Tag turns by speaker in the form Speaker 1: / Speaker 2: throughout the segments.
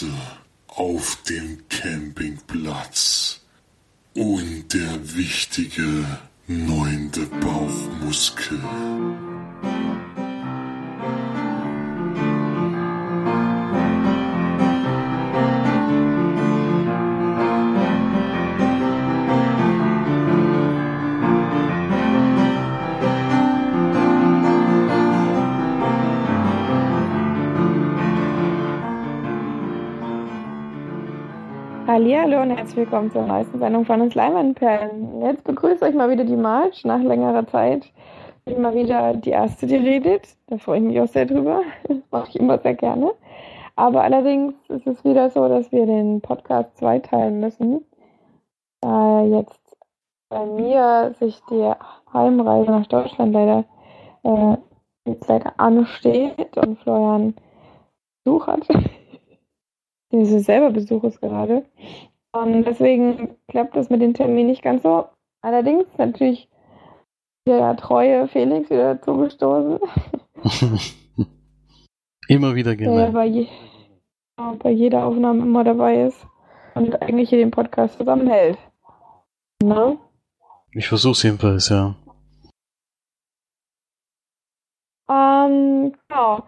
Speaker 1: Familienkrise auf dem Campingplatz. Und der wichtige neunte Bauchmuskel.
Speaker 2: Hallo und herzlich willkommen zur neuesten Sendung von uns Leinwandperlen. Jetzt begrüße ich mal wieder die March nach längerer Zeit. Ich bin mal wieder die Erste, die redet. Da freue ich mich auch sehr drüber. Das mache ich immer sehr gerne. Aber allerdings ist es wieder so, dass wir den Podcast zweiteilen müssen. Da jetzt bei mir sich die Heimreise nach Deutschland leider äh, jetzt leider ansteht und Florian Besuch hat. den selber Besuch ist gerade. Und deswegen klappt das mit dem Termin nicht ganz so. Allerdings natürlich der treue Felix wieder dazugestoßen.
Speaker 3: immer wieder gerne. Der
Speaker 2: bei, je, bei jeder Aufnahme immer dabei ist und eigentlich hier den Podcast zusammenhält. Ne?
Speaker 3: Ich versuch's jedenfalls, ja.
Speaker 2: Ähm, genau.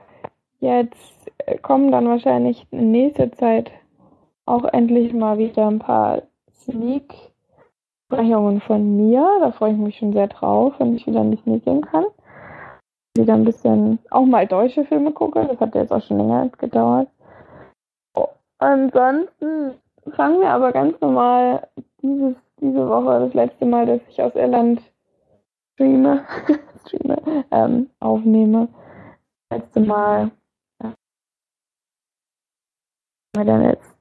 Speaker 2: Jetzt kommen dann wahrscheinlich in nächster Zeit auch endlich mal wieder ein paar Sneak-Sprechungen von mir. Da freue ich mich schon sehr drauf, wenn ich wieder in die kann. Wieder ein bisschen auch mal deutsche Filme gucke. Das hat jetzt auch schon länger gedauert. Oh, ansonsten fangen wir aber ganz normal dieses, diese Woche, das letzte Mal, dass ich aus Irland streame, streame ähm, aufnehme. Das letzte Mal wir dann jetzt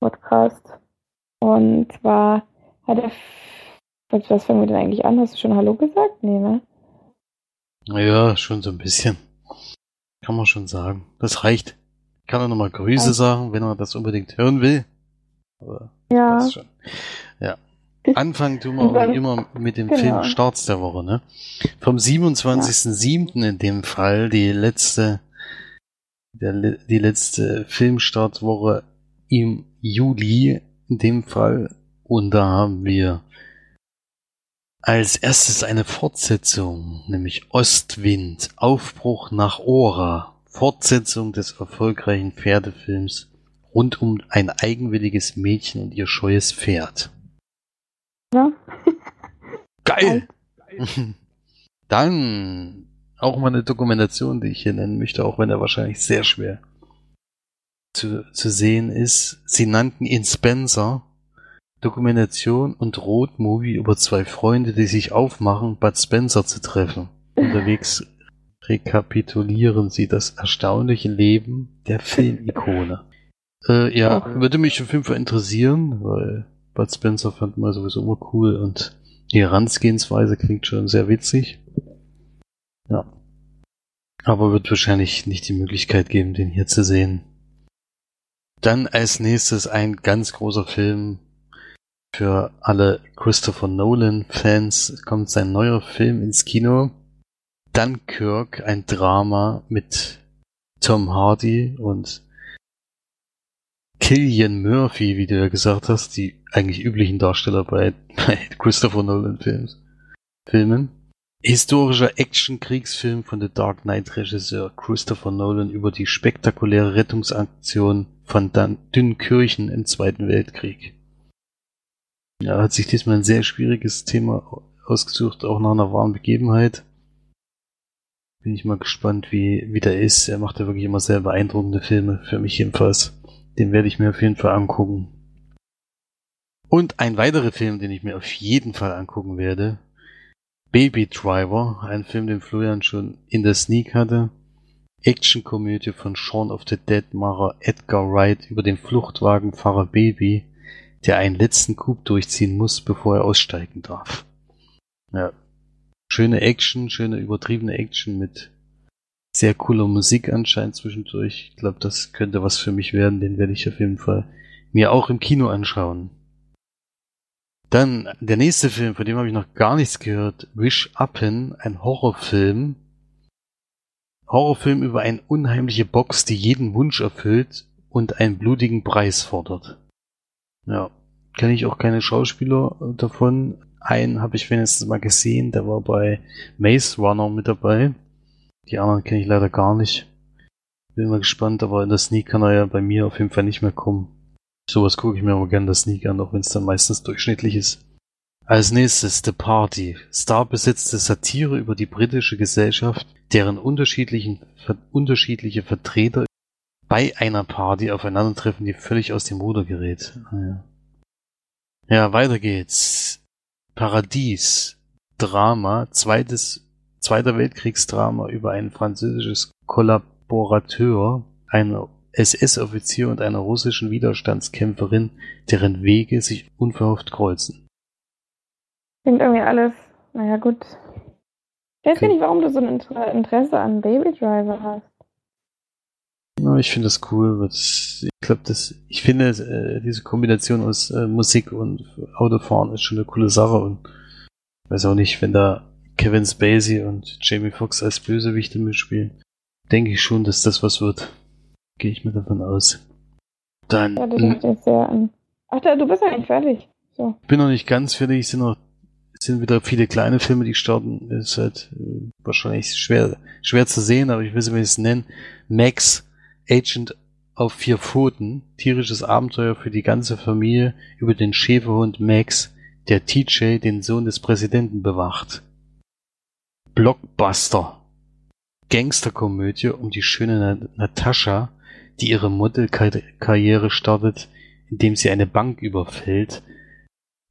Speaker 2: Podcast. Und zwar hat er. Was fangen wir denn eigentlich an? Hast du schon Hallo gesagt? Nee, ne?
Speaker 3: Ja, schon so ein bisschen. Kann man schon sagen. Das reicht. Ich kann er nochmal Grüße ja. sagen, wenn er das unbedingt hören will. Aber
Speaker 2: ja.
Speaker 3: Schon. Ja. Anfangen tun wir dann, immer mit dem genau. Film Starts der Woche, ne? Vom 27.07. Ja. in dem Fall, die letzte der, die letzte Filmstartwoche im Juli in dem Fall. Und da haben wir als erstes eine Fortsetzung, nämlich Ostwind, Aufbruch nach Ora, Fortsetzung des erfolgreichen Pferdefilms rund um ein eigenwilliges Mädchen und ihr scheues Pferd.
Speaker 2: Ja.
Speaker 3: Geil! Dann auch mal eine Dokumentation, die ich hier nennen möchte, auch wenn er wahrscheinlich sehr schwer zu, zu sehen ist. Sie nannten ihn Spencer. Dokumentation und Roadmovie über zwei Freunde, die sich aufmachen, Bud Spencer zu treffen. Unterwegs rekapitulieren sie das erstaunliche Leben der Filmikone. Äh, ja, würde mich auf jeden Fall interessieren, weil Bud Spencer fand man sowieso immer cool und die Herangehensweise klingt schon sehr witzig. Ja. Aber wird wahrscheinlich nicht die Möglichkeit geben, den hier zu sehen. Dann als nächstes ein ganz großer Film für alle Christopher Nolan-Fans. Kommt sein neuer Film ins Kino. Dunkirk, ein Drama mit Tom Hardy und Killian Murphy, wie du ja gesagt hast, die eigentlich üblichen Darsteller bei, bei Christopher Nolan-Filmen. Historischer Action-Kriegsfilm von The Dark Knight-Regisseur Christopher Nolan über die spektakuläre Rettungsaktion von Dünnkirchen im Zweiten Weltkrieg. Er hat sich diesmal ein sehr schwieriges Thema ausgesucht, auch nach einer wahren Begebenheit. Bin ich mal gespannt, wie, wie der ist. Er macht ja wirklich immer sehr beeindruckende Filme, für mich jedenfalls. Den werde ich mir auf jeden Fall angucken. Und ein weiterer Film, den ich mir auf jeden Fall angucken werde, Baby Driver, ein Film, den Florian schon in der Sneak hatte. Actionkomödie von Shaun of the Dead-Macher Edgar Wright über den Fluchtwagenfahrer Baby, der einen letzten Coup durchziehen muss, bevor er aussteigen darf. Ja. Schöne Action, schöne übertriebene Action mit sehr cooler Musik anscheinend zwischendurch. Ich glaube, das könnte was für mich werden. Den werde ich auf jeden Fall mir auch im Kino anschauen. Dann der nächste Film, von dem habe ich noch gar nichts gehört. Wish Upin, ein Horrorfilm. Horrorfilm über eine unheimliche Box, die jeden Wunsch erfüllt und einen blutigen Preis fordert. Ja, kenne ich auch keine Schauspieler davon. Einen habe ich wenigstens mal gesehen, der war bei Maze Runner mit dabei. Die anderen kenne ich leider gar nicht. Bin mal gespannt, aber in der Sneak kann er ja bei mir auf jeden Fall nicht mehr kommen. Sowas gucke ich mir aber gerne das Sneak an, auch wenn es dann meistens durchschnittlich ist. Als nächstes The Party. Star besetzte Satire über die britische Gesellschaft, deren unterschiedlichen, ver unterschiedliche Vertreter bei einer Party aufeinandertreffen, die völlig aus dem Ruder gerät. Ah, ja. ja, weiter geht's. Paradies. Drama. Zweites, Zweiter Weltkriegsdrama über ein französisches Kollaborateur, eine SS-Offizier und einer russischen Widerstandskämpferin, deren Wege sich unverhofft kreuzen.
Speaker 2: Klingt irgendwie alles, naja gut. Ich weiß okay. nicht, warum du so ein Interesse an Baby Driver hast.
Speaker 3: Ja, ich finde das cool. Ich glaube, das, ich finde äh, diese Kombination aus äh, Musik und Autofahren ist schon eine coole Sache und weiß auch nicht, wenn da Kevin Spacey und Jamie Foxx als Bösewichte mitspielen, denke ich schon, dass das was wird. Gehe ich mir davon aus. Dann. Ja, das
Speaker 2: jetzt sehr an. Ach, da, du bist ja nicht fertig. So.
Speaker 3: Bin noch nicht ganz fertig. Es sind noch sind wieder viele kleine Filme, die starten. Ist halt äh, wahrscheinlich schwer, schwer zu sehen, aber ich will sie wenigstens nennen. Max, Agent auf vier Pfoten, tierisches Abenteuer für die ganze Familie über den Schäferhund Max, der TJ, den Sohn des Präsidenten, bewacht. Blockbuster. Gangsterkomödie um die schöne Natascha, die ihre Modelkarriere startet, indem sie eine Bank überfällt.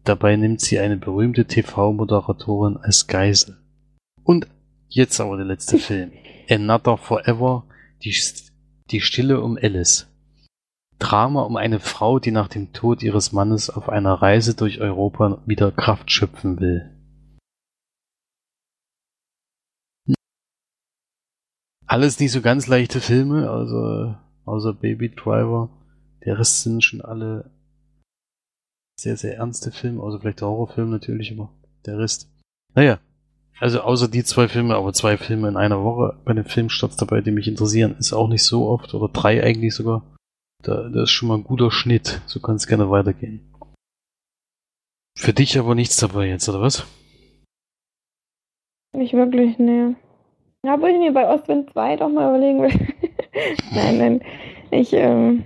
Speaker 3: Dabei nimmt sie eine berühmte TV-Moderatorin als Geisel. Und jetzt aber der letzte Film. Another Forever, die, die Stille um Alice. Drama um eine Frau, die nach dem Tod ihres Mannes auf einer Reise durch Europa wieder Kraft schöpfen will. Alles nicht so ganz leichte Filme, also außer Baby Driver. Der Rest sind schon alle sehr, sehr ernste Filme, außer vielleicht der Horrorfilm natürlich, aber der Rest. Naja, also außer die zwei Filme, aber zwei Filme in einer Woche bei den Filmstarts dabei, die mich interessieren, ist auch nicht so oft, oder drei eigentlich sogar. Da, das ist schon mal ein guter Schnitt, so kann es gerne weitergehen. Für dich aber nichts dabei jetzt, oder was?
Speaker 2: Nicht wirklich, ne. Ja, würde ich mir bei Ostwind 2 doch mal überlegen will. nein, nein. Ich, ähm,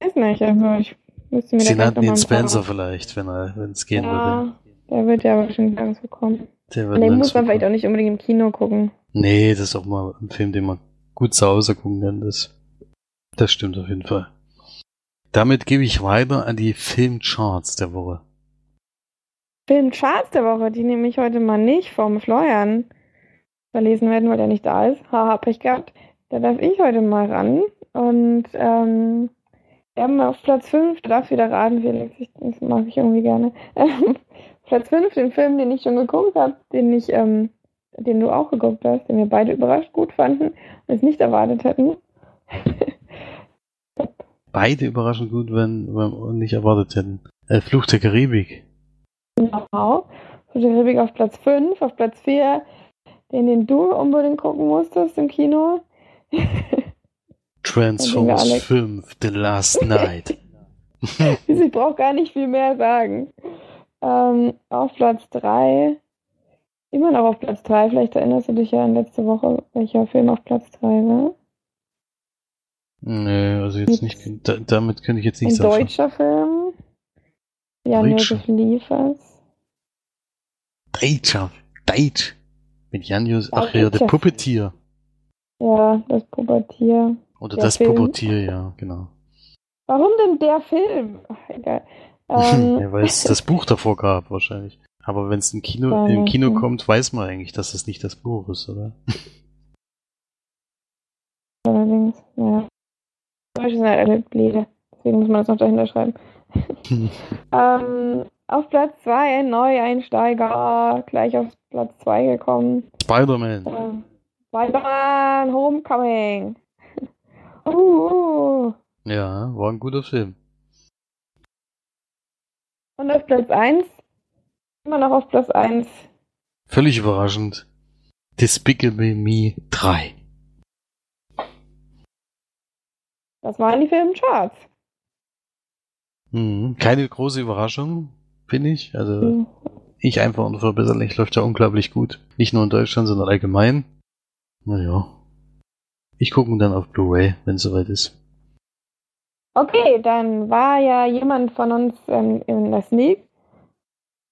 Speaker 2: weiß nicht, also ich müsste mir
Speaker 3: Sie nannten ihn Spencer vielleicht, wenn er, wenn es gehen ja, würde.
Speaker 2: Der wird ja wahrscheinlich langsam kommen. Der wird den muss man vielleicht auch nicht unbedingt im Kino gucken.
Speaker 3: Nee, das ist auch mal ein Film, den man gut zu Hause gucken kann. Das, das stimmt auf jeden Fall. Damit gebe ich weiter an die Filmcharts der Woche.
Speaker 2: Filmcharts der Woche, die nehme ich heute mal nicht vom Florian verlesen werden, weil er nicht da ist. Haha, Pech gehabt. Da darf ich heute mal ran. Und ähm, wir haben auf Platz 5, du darfst wieder raten, Felix, ich, das mag ich irgendwie gerne. Platz 5, den Film, den ich schon geguckt habe, den ich, ähm, den du auch geguckt hast, den wir beide überrascht gut fanden und es nicht erwartet hätten.
Speaker 3: beide überraschend gut, wenn wir nicht erwartet hätten. Äh, Fluch der Karibik.
Speaker 2: Genau. Fluch der Karibik auf Platz 5, auf Platz 4 den, den du unbedingt gucken musstest im Kino.
Speaker 3: Transformers 5, The Last Night.
Speaker 2: ich brauche gar nicht viel mehr sagen. Ähm, auf Platz 3, immer noch auf Platz 3, vielleicht erinnerst du dich ja an letzte Woche, welcher Film auf Platz 3 war.
Speaker 3: Nee, also jetzt nicht, da, damit könnte ich jetzt nicht
Speaker 2: sagen. Ein deutscher Film. Jan-Josef Liefers.
Speaker 3: Deutscher, Deutsch. Mit Janjus, ach ja, der Puppetier.
Speaker 2: Ja, das Puppetier.
Speaker 3: Oder das Film. Puppetier, ja, genau.
Speaker 2: Warum denn der Film? Ach, egal.
Speaker 3: Ähm, ja, weil es das Buch davor gab, wahrscheinlich. Aber wenn es im Kino, im Kino kommt, weiß man eigentlich, dass es nicht das Buch ist, oder?
Speaker 2: Allerdings, ja. Deutsche sind halt alle Bläde. Deswegen muss man das noch dahinter schreiben. ähm, auf Platz 2 ein Neueinsteiger, gleich auf Platz 2 gekommen.
Speaker 3: Spider-Man.
Speaker 2: Äh, Spider-Man Homecoming. uh, uh.
Speaker 3: Ja, war ein guter Film.
Speaker 2: Und auf Platz 1, immer noch auf Platz 1.
Speaker 3: Völlig überraschend. Despicable Me 3.
Speaker 2: Das waren die Filmcharts.
Speaker 3: Mhm. Keine große Überraschung, finde ich. Also
Speaker 2: Mhm.
Speaker 3: ich einfach unverbesserlich läuft ja unglaublich gut. Nicht nur in Deutschland, sondern allgemein. Naja. Ich gucke ihn dann auf Blu-ray, wenn es soweit ist.
Speaker 2: Okay, dann war ja jemand von uns ähm, in der Sneak.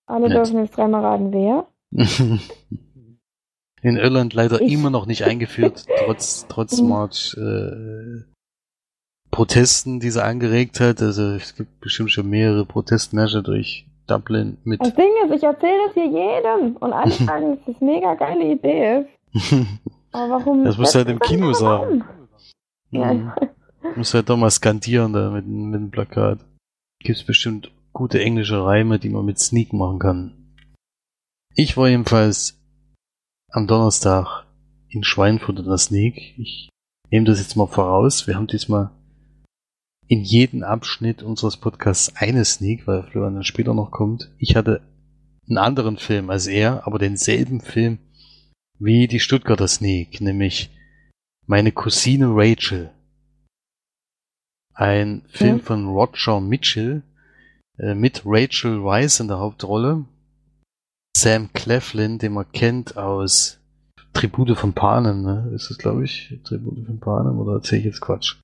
Speaker 2: Alle
Speaker 3: Nett.
Speaker 2: dürfen jetzt dreimal raten, wer.
Speaker 3: In Irland leider
Speaker 2: Ich-
Speaker 3: immer noch nicht eingeführt, trotz, trotz. March äh, Protesten, die sie angeregt hat. Also es gibt bestimmt schon mehrere Protestmärsche durch Dublin mit.
Speaker 2: Das Ding ist, ich erzähle das hier jedem und alle sagen, dass das eine mega geile Idee ist. Aber warum?
Speaker 3: Das musst du halt im Kino sagen.
Speaker 2: um? Ja,
Speaker 3: Mhm. Muss halt doch mal skandieren da mit, mit dem Plakat. Gibt's bestimmt gute englische Reime, die man mit Sneak machen kann. Ich war jedenfalls am Donnerstag in Schweinfurt in der Sneak. Ich nehme das jetzt mal voraus. Wir haben diesmal in jedem Abschnitt unseres Podcasts eine Sneak, weil Florian dann später noch kommt. Ich hatte einen anderen Film als er, aber denselben Film wie die Stuttgarter Sneak, nämlich meine Cousine Rachel. Ein Film von Roger Mitchell äh, mit Rachel Weisz in der Hauptrolle. Sam Cleflin, den man kennt aus Tribute von Panem, ne? Ist es, glaube ich, Tribute von Panem oder erzähle ich jetzt Quatsch?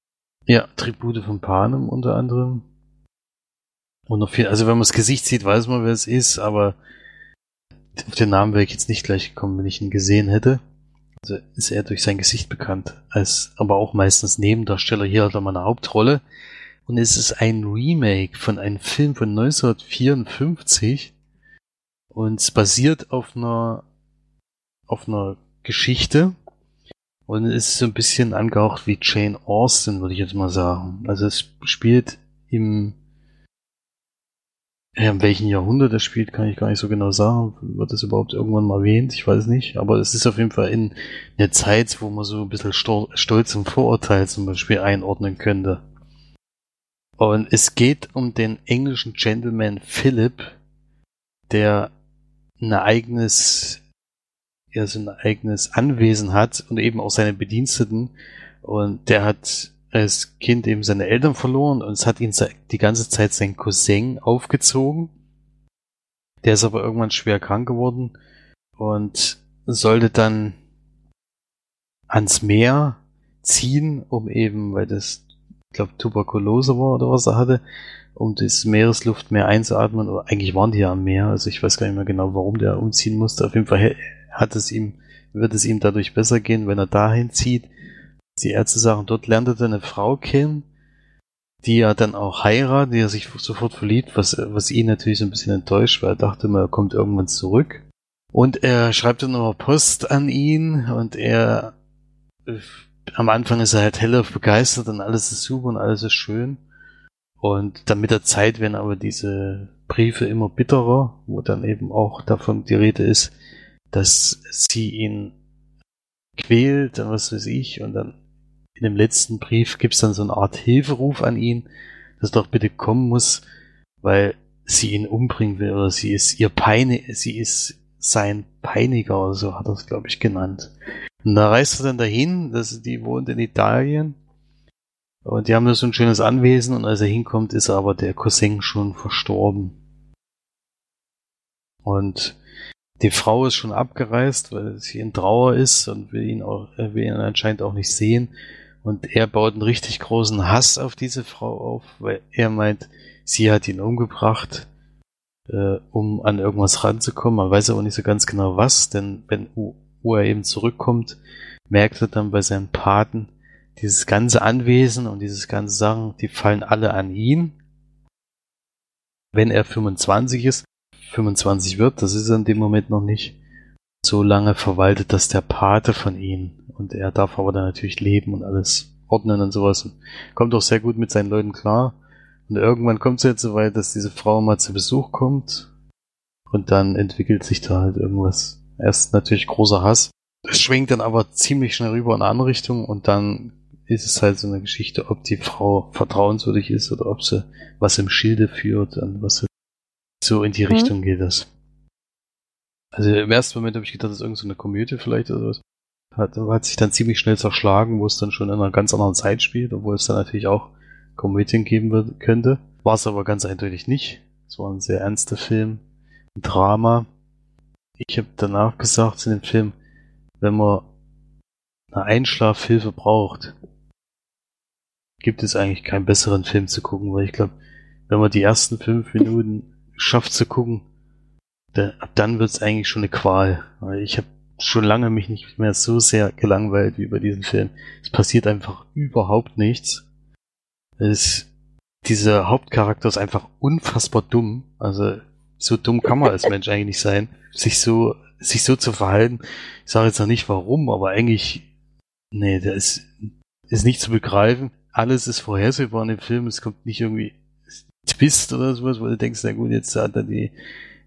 Speaker 3: Ja, Tribute von Panem unter anderem. Und noch viel, also wenn man das Gesicht sieht, weiß man, wer es ist, aber auf den Namen wäre ich jetzt nicht gleich gekommen, wenn ich ihn gesehen hätte. Also ist er durch sein Gesicht bekannt, als aber auch meistens Nebendarsteller. Hier hat er mal eine Hauptrolle. Und es ist ein Remake von einem Film von 1954 und es basiert auf einer auf einer Geschichte und es ist so ein bisschen angehaucht wie Jane Austen, würde ich jetzt mal sagen. Also es spielt im in welchem Jahrhundert das spielt, kann ich gar nicht so genau sagen. Wird das überhaupt irgendwann mal erwähnt? Ich weiß nicht. Aber es ist auf jeden Fall in einer Zeit, wo man so ein bisschen Sto Stolz und Vorurteil zum Beispiel einordnen könnte. Und es geht um den englischen Gentleman Philip, der ein eigenes, ja, so ein eigenes Anwesen hat und eben auch seine Bediensteten. Und der hat als Kind eben seine Eltern verloren und es hat ihn die ganze Zeit sein Cousin aufgezogen. Der ist aber irgendwann schwer krank geworden und sollte dann ans Meer ziehen, um eben, weil das, ich glaube, Tuberkulose war oder was er hatte, um das Meeresluft mehr einzuatmen. Oder eigentlich waren die ja am Meer, also ich weiß gar nicht mehr genau, warum der umziehen musste. Auf jeden Fall hat es ihm, wird es ihm dadurch besser gehen, wenn er dahin zieht. Die Ärzte sagen, dort lernt er eine Frau kennen, die er dann auch heiratet, die er sich sofort verliebt, was, was ihn natürlich so ein bisschen enttäuscht, weil er dachte immer, er kommt irgendwann zurück. Und er schreibt dann nochmal Post an ihn und er am Anfang ist er halt hellauf begeistert und alles ist super und alles ist schön. Und dann mit der Zeit werden aber diese Briefe immer bitterer, wo dann eben auch davon die Rede ist, dass sie ihn quält und was weiß ich. Und dann in dem letzten Brief gibt es dann so eine Art Hilferuf an ihn, dass er doch bitte kommen muss, weil sie ihn umbringen will oder sie ist ihr Peine, sie ist sein Peiniger oder so hat er es, glaube ich, genannt. Und da reist er dann dahin, dass die wohnt in Italien. Und die haben da so ein schönes Anwesen und als er hinkommt, ist aber der Cousin schon verstorben. Und die Frau ist schon abgereist, weil sie in Trauer ist und will ihn auch, will ihn anscheinend auch nicht sehen. Und er baut einen richtig großen Hass auf diese Frau auf, weil er meint, sie hat ihn umgebracht, äh, um an irgendwas ranzukommen. Man weiß aber nicht so ganz genau was, denn wenn wo er eben zurückkommt, merkt er dann bei seinem Paten, dieses ganze Anwesen und dieses ganze Sachen, die fallen alle an ihn. Wenn er 25 ist, 25 wird, das ist er in dem Moment noch nicht, so lange verwaltet das der Pate von ihm. Und er darf aber dann natürlich leben und alles ordnen und sowas. Und kommt auch sehr gut mit seinen Leuten klar. Und irgendwann kommt es jetzt so weit, dass diese Frau mal zu Besuch kommt. Und dann entwickelt sich da halt irgendwas. Erst natürlich großer Hass. Es schwingt dann aber ziemlich schnell rüber in eine andere Richtung und dann ist es halt so eine Geschichte, ob die Frau vertrauenswürdig ist oder ob sie was im Schilde führt und was So in die
Speaker 2: Mhm.
Speaker 3: Richtung geht das. Also im ersten Moment habe ich gedacht, das ist irgendeine so eine Komödie vielleicht oder was. Hat, hat sich dann ziemlich schnell zerschlagen, wo es dann schon in einer ganz anderen Zeit spielt, obwohl es dann natürlich auch Komödien geben wird, könnte. War es aber ganz eindeutig nicht. Es war ein sehr ernster Film, ein Drama. Ich habe danach gesagt in dem Film, wenn man eine Einschlafhilfe braucht, gibt es eigentlich keinen besseren Film zu gucken, weil ich glaube, wenn man die ersten fünf Minuten schafft zu gucken, dann, ab dann wird es eigentlich schon eine Qual. Ich habe schon lange mich nicht mehr so sehr gelangweilt wie bei diesem Film. Es passiert einfach überhaupt nichts. Es, dieser Hauptcharakter ist einfach unfassbar dumm. Also so dumm kann man als Mensch eigentlich sein, sich so sich so zu verhalten. Ich sage jetzt noch nicht warum, aber eigentlich nee, der ist ist nicht zu begreifen. Alles ist vorhersehbar in dem Film. Es kommt nicht irgendwie Twist oder sowas, wo du denkst, na gut, jetzt hat er die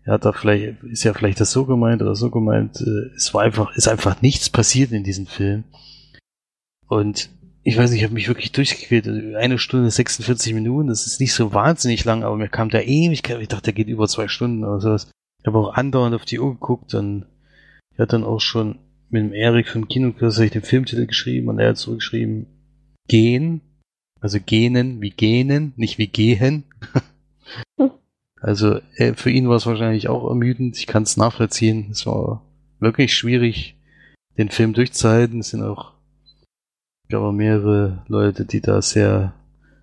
Speaker 3: er hat da vielleicht, ist ja vielleicht das so gemeint oder so gemeint. Äh, Es war einfach, ist einfach nichts passiert in diesem Film. Und ich weiß nicht, ich habe mich wirklich durchgequält. Eine Stunde 46 Minuten, das ist nicht so wahnsinnig lang, aber mir kam da Ewigkeit. Ich dachte, der geht über zwei Stunden oder sowas. Ich habe auch andauernd auf die Uhr geguckt und ich hatte dann auch schon mit dem Erik von Kinokurs den Filmtitel geschrieben und er hat zurückgeschrieben, gehen. Also genen, wie genen, nicht wie gehen. Also äh, für ihn war es wahrscheinlich auch ermüdend. Ich kann es nachvollziehen. Es war wirklich schwierig, den Film durchzuhalten. Es sind auch, ich glaube, mehrere Leute, die da sehr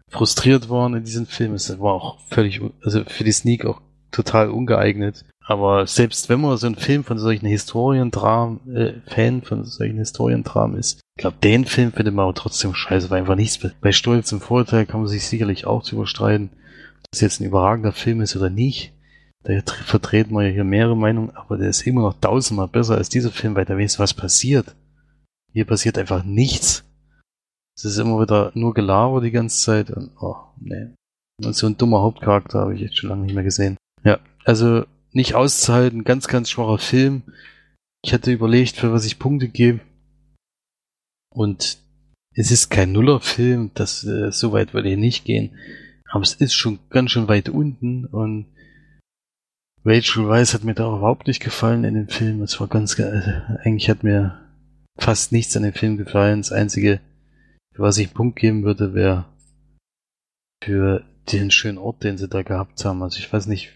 Speaker 3: frustriert waren in diesem Film. Es war auch völlig, also für die Sneak auch total ungeeignet. Aber selbst wenn man so ein Film von solchen Historiendramen, äh, Fan von solchen Historiendramen ist, ich glaube, den Film findet man aber trotzdem scheiße, weil einfach nichts. Bei Stolz und Vorurteil kann man sich sicherlich auch zu überstreiten das jetzt ein überragender Film ist oder nicht. Da tr- vertreten wir ja hier mehrere Meinungen, aber der ist immer noch tausendmal besser als dieser Film, weil da wenigstens was passiert. Hier passiert einfach nichts. Es ist immer wieder nur Gelaber die ganze Zeit und, oh, nee. Und so ein dummer Hauptcharakter habe ich jetzt schon lange nicht mehr gesehen. Ja, also nicht auszuhalten, ganz, ganz schwacher Film. Ich hatte überlegt, für was ich Punkte gebe. Und es ist kein Nullerfilm, das äh, so weit würde ich nicht gehen. Aber es ist schon ganz schön weit unten und Rachel Weisz hat mir da auch überhaupt nicht gefallen in dem Film. Es war ganz, ge- also eigentlich hat mir fast nichts an dem Film gefallen. Das einzige, was ich einen Punkt geben würde, wäre für den schönen Ort, den sie da gehabt haben. Also ich weiß nicht,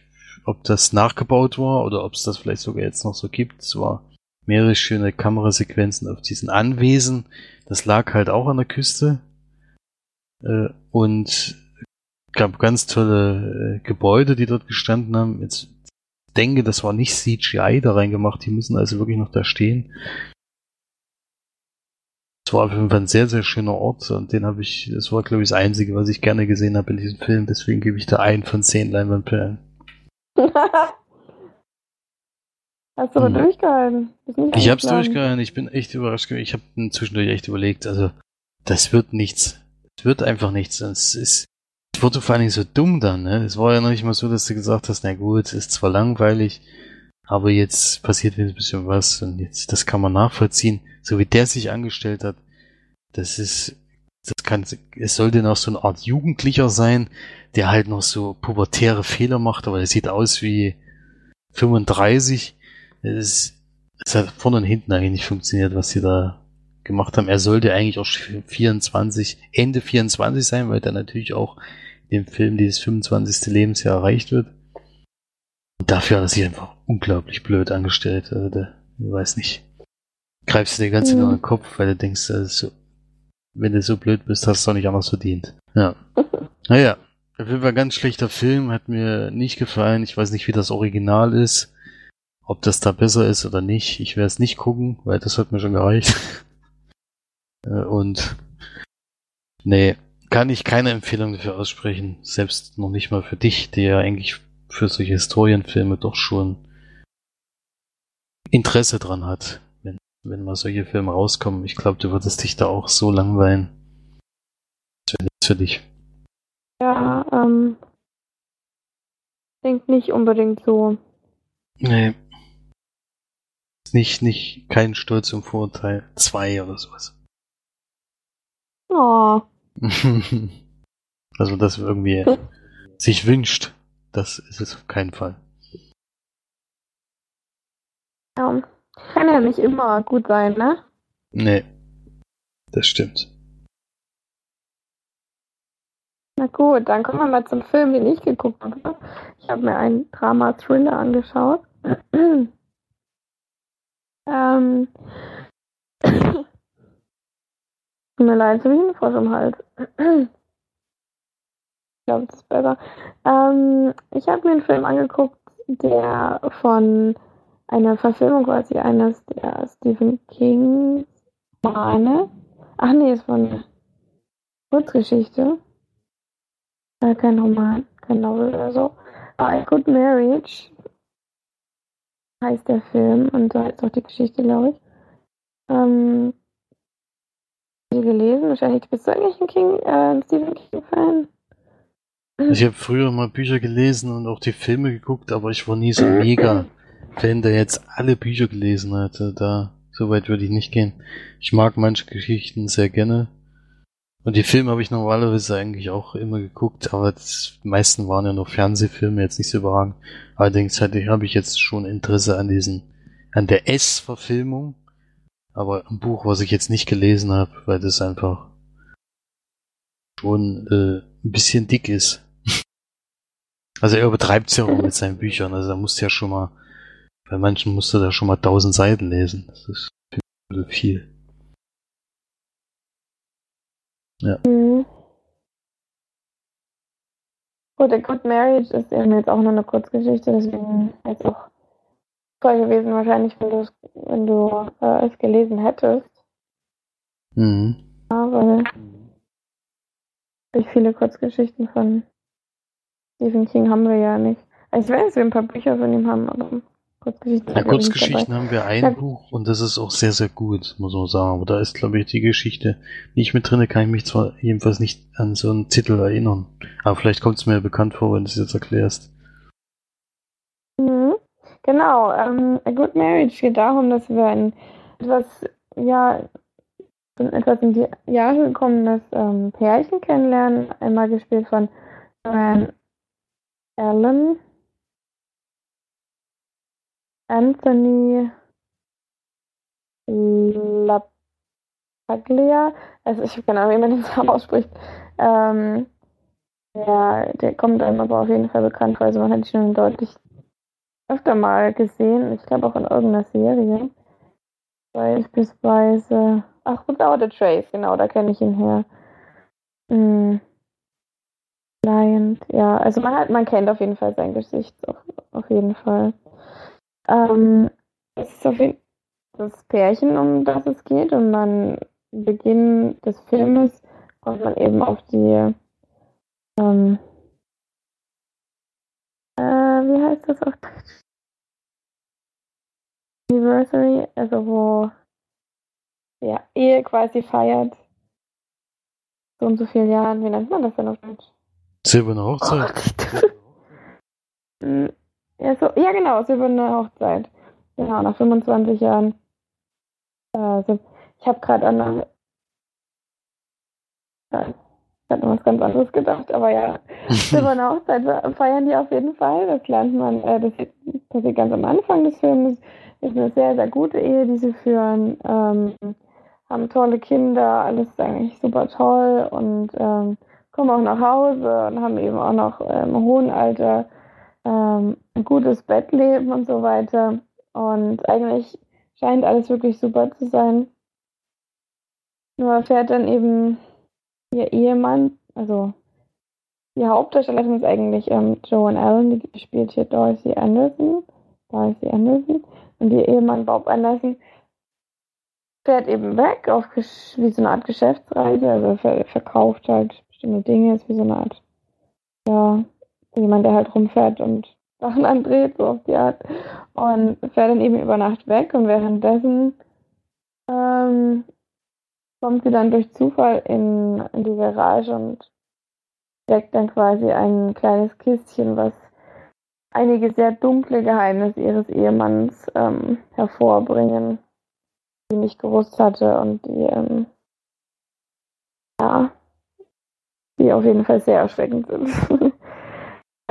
Speaker 3: ob das nachgebaut war oder ob es das vielleicht sogar jetzt noch so gibt. Es war mehrere schöne Kamerasequenzen auf diesen Anwesen. Das lag halt auch an der Küste. Äh, und gab ganz tolle äh, Gebäude, die dort gestanden haben. Jetzt denke, das war nicht CGI da reingemacht, die müssen also wirklich noch da stehen. Es war auf jeden Fall ein sehr, sehr schöner Ort und den habe ich, das war glaube ich das Einzige, was ich gerne gesehen habe in diesem Film, deswegen gebe ich da ein von zehn Leinwandperlen.
Speaker 2: Hast du aber
Speaker 3: Hm.
Speaker 2: durchgehalten.
Speaker 3: Ich hab's
Speaker 2: eingeschlafen.
Speaker 3: durchgehalten, ich bin echt überrascht gewesen. Ich habe zwischendurch echt überlegt, also das wird nichts. Es wird einfach nichts. Es ist, wurde vor Dingen so dumm dann, ne? Es war ja noch nicht mal so, dass du gesagt hast, na gut, es ist zwar langweilig, aber jetzt passiert wieder ein bisschen was und jetzt, das kann man nachvollziehen. So wie der sich angestellt hat, das ist, das kann, es sollte noch so eine Art Jugendlicher sein, der halt noch so pubertäre Fehler macht, aber der sieht aus wie 35. Es, es hat vorne und hinten eigentlich nicht funktioniert, was sie da gemacht haben. Er sollte eigentlich auch 24, Ende 24 sein, weil dann natürlich auch dem Film dieses 25. Lebensjahr erreicht wird. Und dafür hat er sich einfach unglaublich blöd angestellt. Also der, ich weiß nicht. Greifst du dir ganz
Speaker 2: Mhm.
Speaker 3: in den Kopf, weil du denkst, so, wenn du so blöd bist, hast du es doch nicht anders verdient. Ja. Naja, auf jeden Fall ein ganz schlechter Film, hat mir nicht gefallen. Ich weiß nicht, wie das Original ist. Ob das da besser ist oder nicht. Ich werde es nicht gucken, weil das hat mir schon gereicht. Äh, Und nee, kann ich keine Empfehlung dafür aussprechen. Selbst noch nicht mal für dich, der ja eigentlich für solche Historienfilme doch schon Interesse dran hat, wenn, wenn mal solche Filme rauskommen. Ich glaube, du würdest dich da auch so langweilen. Das wäre nichts für dich.
Speaker 2: Ja, ähm. Denk nicht unbedingt so.
Speaker 3: Nee. Nicht, nicht, kein Stolz und Vorurteil. Zwei oder sowas.
Speaker 2: Oh.
Speaker 3: Also, dass man das irgendwie sich wünscht. Das ist es auf keinen Fall.
Speaker 2: Ja, kann ja nicht immer gut sein, ne?
Speaker 3: Nee. Das stimmt.
Speaker 2: Na gut, dann kommen wir mal zum Film, den ich geguckt habe. Ich habe mir einen Drama-Thriller angeschaut. ähm, Tut mir leid, so wie ein Frosch im Hals. ich glaube, das ist besser. Ähm, ich habe mir einen Film angeguckt, der von einer Verfilmung quasi eines der Stephen King Romane. Ach nee, ist von einer Kurzgeschichte. Äh, kein Roman, kein Novel oder so. A Good Marriage heißt der Film und so heißt auch die Geschichte, glaube ich. Ähm, die gelesen? Wahrscheinlich bist du eigentlich ein King, äh, ein Stephen King-Fan.
Speaker 3: Ich habe früher mal Bücher gelesen und auch die Filme geguckt, aber ich war nie so mega Fan, der jetzt alle Bücher gelesen hatte. Da, so weit würde ich nicht gehen. Ich mag manche Geschichten sehr gerne. Und die Filme habe ich normalerweise eigentlich auch immer geguckt, aber die meisten waren ja nur Fernsehfilme, jetzt nicht so überragend. Allerdings habe ich jetzt schon Interesse an diesen, an der S-Verfilmung. Aber ein Buch, was ich jetzt nicht gelesen habe, weil das einfach schon äh, ein bisschen dick ist. Also er übertreibt es ja auch mit seinen Büchern. Also er muss ja schon mal, bei manchen musste er schon mal tausend Seiten lesen. Das ist viel. Ja.
Speaker 2: Mhm. Gut, A Good Marriage ist eben jetzt auch nur eine Kurzgeschichte, deswegen jetzt auch toll gewesen wahrscheinlich, wenn du wenn du äh, es gelesen hättest.
Speaker 3: Mhm.
Speaker 2: Ja, weil durch viele Kurzgeschichten von Stephen King haben wir ja nicht. Also ich weiß, dass wir ein paar Bücher von ihm haben, aber Kurzgeschichten.
Speaker 3: Ja, Kurzgeschichten haben wir ein
Speaker 2: Ja.
Speaker 3: Buch und das ist auch sehr, sehr gut, muss man sagen. Aber da ist, glaube ich, die Geschichte nicht mit drin. Kann ich mich zwar jedenfalls nicht an so einen Titel erinnern. Aber vielleicht kommt es mir bekannt vor, wenn du es jetzt erklärst.
Speaker 2: Genau, ähm, A Good Marriage geht darum, dass wir ein etwas, ja, ein etwas in die Jahre gekommenes ähm, Pärchen kennenlernen. Einmal gespielt von Joanne Allen, Anthony LaPaglia, also ich habe keine Ahnung, wie man den Namen ausspricht. Ähm, ja, der kommt einem aber auf jeden Fall bekannt vor. Also man hat schon deutlich öfter mal gesehen. Ich glaube auch in irgendeiner Serie. Beispielsweise. Ach, Without a Trace, genau, da kenne ich ihn her. Hm. Client, ja, also man hat, man kennt auf jeden Fall sein Gesicht, auf, auf jeden Fall. Ähm, es ist auf jeden das Pärchen, um das es geht, und am Beginn des Filmes kommt man eben auf die ähm, äh, wie heißt das auf Deutsch? Anniversary, also wo ja, Ehe quasi feiert. So und so viele Jahren, wie nennt man das denn auf Deutsch?
Speaker 3: Silberne Hochzeit.
Speaker 2: Mm, ja, so, ja, genau, silberne Hochzeit. Genau, nach 25 Jahren. Äh, so, ich habe gerade an ich hatte was ganz anderes gedacht, aber ja, silberne Hochzeit feiern die auf jeden Fall. Das lernt man, äh, das passiert ganz am Anfang des Films. Ist eine sehr, sehr gute Ehe, die sie führen. Ähm, haben tolle Kinder, alles ist eigentlich super toll und ähm, kommen auch nach Hause und haben eben auch noch ähm, im hohen Alter ähm, ein gutes Bettleben und so weiter. Und eigentlich scheint alles wirklich super zu sein. Nur erfährt dann eben ihr Ehemann, also die Hauptdarstellerin ist eigentlich ähm, Joan Allen, die spielt hier Dorothy Anderson. Dorothy Anderson. Und ihr Ehemann Bob Anderson fährt eben weg auf wie so eine Art Geschäftsreise, also ver verkauft halt bestimmte Dinge, ist wie so eine Art, ja, jemand, der halt rumfährt und Sachen andreht, so auf die Art. Und fährt dann eben über Nacht weg und währenddessen ähm, kommt sie dann durch Zufall in, in die Garage und entdeckt dann quasi ein kleines Kistchen, was einige sehr dunkle Geheimnisse ihres Ehemanns ähm, hervorbringen, die nicht gewusst hatte und die, ähm, ja, die auf jeden Fall sehr erschreckend sind.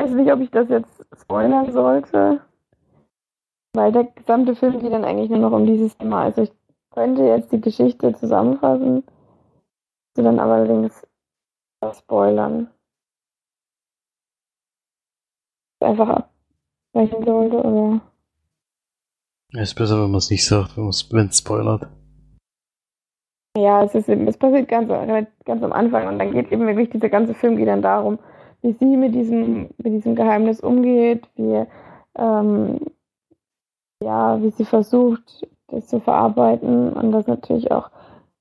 Speaker 2: weiß nicht, ob ich das jetzt spoilern sollte. Weil der gesamte Film geht dann eigentlich nur noch um dieses Thema. Also ich könnte jetzt die Geschichte zusammenfassen, sie dann allerdings spoilern. Einfach abbrechen sollte, oder?
Speaker 3: Es ist besser, wenn man es nicht sagt, wenn es spoilert.
Speaker 2: Ja, es, ist, es passiert ganz, ganz am Anfang und dann geht eben wirklich, dieser ganze Film geht dann darum, wie sie mit diesem, mit diesem Geheimnis umgeht, wie, ähm, ja, wie sie versucht, das zu verarbeiten und das natürlich auch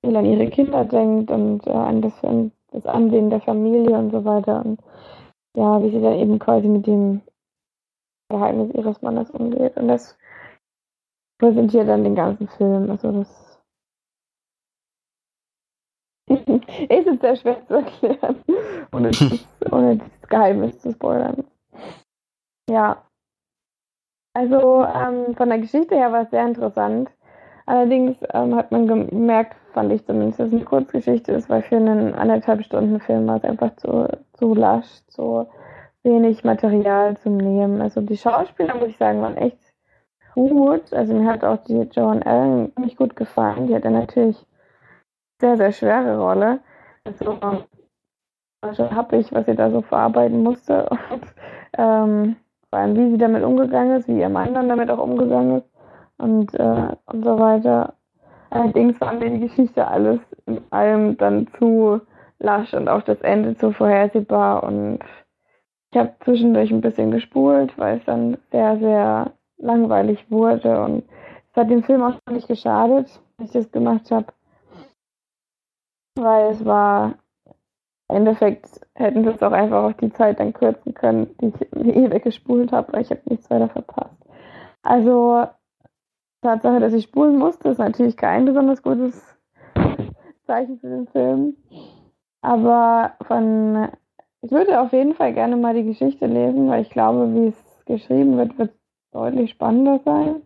Speaker 2: viel an ihre Kinder denkt und äh, an das, an das Ansehen der Familie und so weiter und ja, wie sie dann eben quasi mit dem Geheimnis ihres Mannes umgeht. Und das präsentiert dann den ganzen Film, also das es ist sehr schwer zu erklären, ohne, das, ohne das Geheimnis zu spoilern. Ja. Also ähm, von der Geschichte her war es sehr interessant. Allerdings ähm, hat man gemerkt, fand ich zumindest, dass es eine Kurzgeschichte ist, weil für einen anderthalb Stunden Film war es einfach zu, zu lasch, zu wenig Material zum Nehmen. Also die Schauspieler, muss ich sagen, waren echt gut. Also mir hat auch die Joan Allen nicht gut gefallen. Die hat dann natürlich sehr, sehr schwere Rolle. Also schon happig, was sie da so verarbeiten musste. Und ähm, vor allem, wie sie damit umgegangen ist, wie ihr Mann dann damit auch umgegangen ist und, äh, und so weiter. Allerdings war mir die Geschichte alles in allem dann zu lasch und auch das Ende zu vorhersehbar und ich habe zwischendurch ein bisschen gespult, weil es dann sehr, sehr langweilig wurde und es hat dem Film auch nicht geschadet, dass ich das gemacht habe weil es war im Endeffekt hätten sie es auch einfach auf die Zeit dann kürzen können, die ich eh weggespult habe, weil ich habe nichts weiter verpasst. Also Tatsache, dass ich spulen musste, ist natürlich kein besonders gutes Zeichen für den Film. Aber von ich würde auf jeden Fall gerne mal die Geschichte lesen, weil ich glaube, wie es geschrieben wird, wird deutlich spannender sein.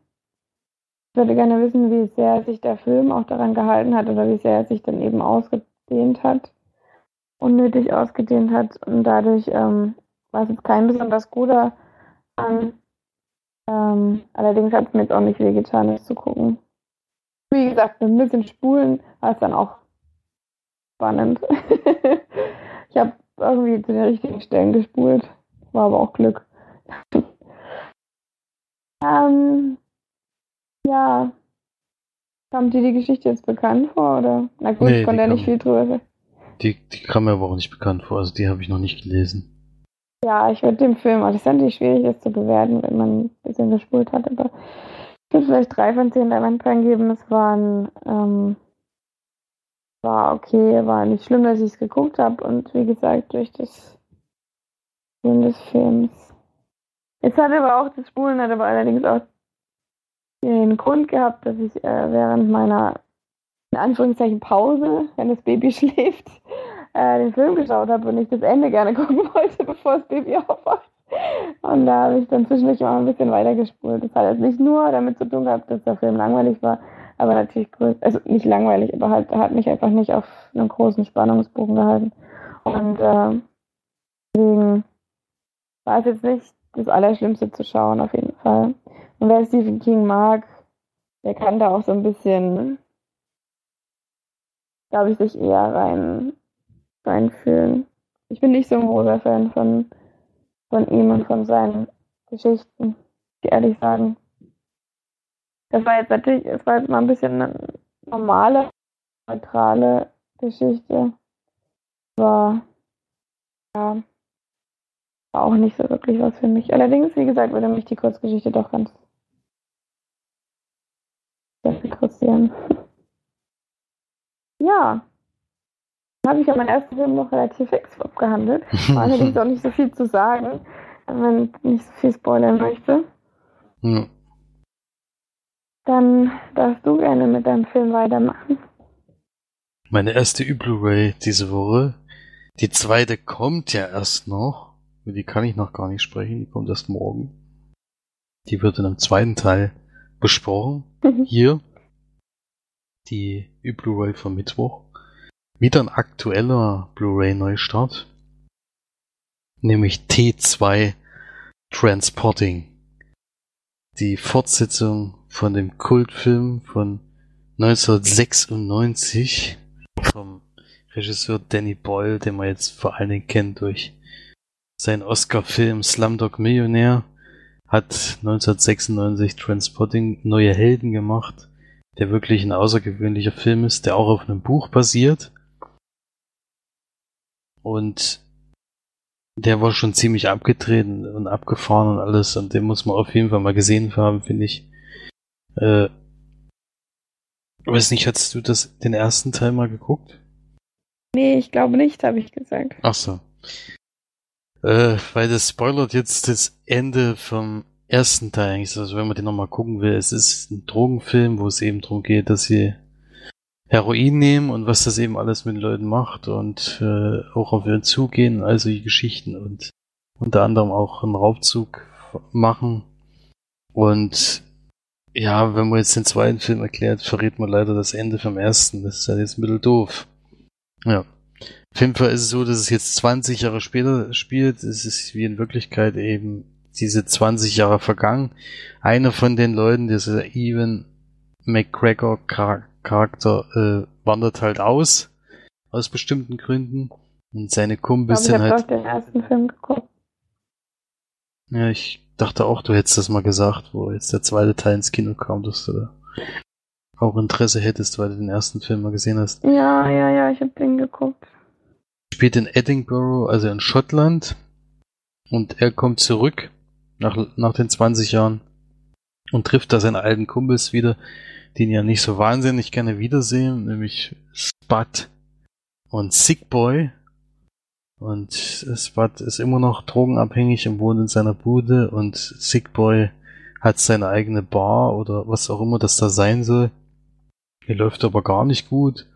Speaker 2: Ich würde gerne wissen, wie sehr sich der Film auch daran gehalten hat oder wie sehr er sich dann eben ausgedehnt hat, unnötig ausgedehnt hat. Und dadurch ähm, war es jetzt kein besonders guter an. Ähm, allerdings hat es mir jetzt auch nicht wehgetan, das zu gucken. Wie gesagt, mit ein bisschen Spulen war es dann auch spannend. ich habe irgendwie zu den richtigen Stellen gespult. War aber auch Glück. ähm, ja. Kam dir die Geschichte jetzt bekannt vor, oder? Na gut, nee, ich konnte ja nicht viel drüber sagen.
Speaker 3: Die, die kam mir aber auch nicht bekannt vor, also die habe ich noch nicht gelesen.
Speaker 2: Ja, ich würde dem Film, also es ist natürlich schwierig, das zu bewerten, wenn man ein bisschen gespult hat, aber ich würde vielleicht drei von zehn Diamantperlen geben. Es waren, ähm, war okay, war nicht schlimm, dass ich es geguckt habe und wie gesagt, durch das Spulen des Films. Es hat aber auch, das Spulen hat aber allerdings auch den Grund gehabt, dass ich äh, während meiner in Anführungszeichen Pause, wenn das Baby schläft, äh, den Film geschaut habe und ich das Ende gerne gucken wollte, bevor das Baby aufwacht. Und da habe ich dann zwischendurch mal ein bisschen weitergespult. Das hat jetzt nicht nur damit zu tun gehabt, dass der Film langweilig war, aber natürlich größer, also nicht langweilig, aber halt hat mich einfach nicht auf einem großen Spannungsbogen gehalten. Und äh, deswegen war es jetzt nicht das Allerschlimmste zu schauen, auf jeden Fall. Und wer Stephen King mag, der kann da auch so ein bisschen, glaube ich, sich eher rein, reinfühlen. Ich bin nicht so ein großer Fan von, von ihm und von seinen Geschichten, ich ehrlich sagen. Das war jetzt natürlich, es war jetzt mal ein bisschen eine normale, neutrale Geschichte. War, ja, war auch nicht so wirklich was für mich. Allerdings, wie gesagt, würde mich die Kurzgeschichte doch ganz sehr interessieren. Ja. Dann habe ich ja meinen ersten Film noch relativ fix abgehandelt. War allerdings auch nicht so viel zu sagen, wenn man nicht so viel spoilern möchte. Ja. Dann darfst du gerne mit deinem Film weitermachen.
Speaker 3: Meine erste Blu-ray diese Woche. Die zweite kommt ja erst noch. Über die kann ich noch gar nicht sprechen. Die kommt erst morgen. Die wird in einem zweiten Teil besprochen. Mhm. Hier. Die Blu-ray vom Mittwoch. Wieder ein aktueller Blu-ray Neustart. Nämlich T2 Transporting. die Fortsetzung von dem Kultfilm von 1996 vom Regisseur Danny Boyle, den man jetzt vor allen Dingen kennt durch seinen Oscar-Film Slumdog Millionär, hat 1996 Transpotting Neue Helden gemacht, der wirklich ein außergewöhnlicher Film ist, der auch auf einem Buch basiert. Und der war schon ziemlich abgetreten und abgefahren und alles und den muss man auf jeden Fall mal gesehen haben, finde ich. Äh, weiß nicht, hattest du das den ersten Teil mal geguckt?
Speaker 2: Nee, ich glaube nicht, habe ich gesagt.
Speaker 3: Ach so. Äh, weil das spoilert jetzt das Ende vom ersten Teil eigentlich. Also wenn man den nochmal gucken will, es ist ein Drogenfilm, wo es eben darum geht, dass sie Heroin nehmen und was das eben alles mit Leuten macht und äh, auch auf ihren zugehen, also die Geschichten und unter anderem auch einen Raubzug machen. Und ja, wenn man jetzt den zweiten Film erklärt, verrät man leider das Ende vom ersten. Das ist ja jetzt ein bisschen doof. Ja. Auf jeden Fall ist es so, dass es jetzt 20 Jahre später spielt. Es ist wie in Wirklichkeit eben diese 20 Jahre vergangen. Einer von den Leuten, dieser Evan McGregor Charakter, äh, wandert halt aus. Aus bestimmten Gründen. Und seine Kumpels
Speaker 2: Ich glaube, ich
Speaker 3: sind
Speaker 2: habe
Speaker 3: halt.
Speaker 2: den ersten Film geguckt.
Speaker 3: Ja, ich dachte auch, du hättest das mal gesagt, wo jetzt der zweite Teil ins Kino kam, dass du da auch Interesse hättest, weil du den ersten Film mal gesehen hast.
Speaker 2: Ja, ja, ja, ich habe den geguckt.
Speaker 3: Spielt in Edinburgh, also in Schottland. Und er kommt zurück nach, nach den 20 Jahren und trifft da seine alten Kumpels wieder, die ihn ja nicht so wahnsinnig gerne wiedersehen, nämlich Spud und Sick Boy. Und Spud ist immer noch drogenabhängig und wohnt in seiner Bude und Sick Boy hat seine eigene Bar oder was auch immer das da sein soll. Die läuft aber gar nicht gut.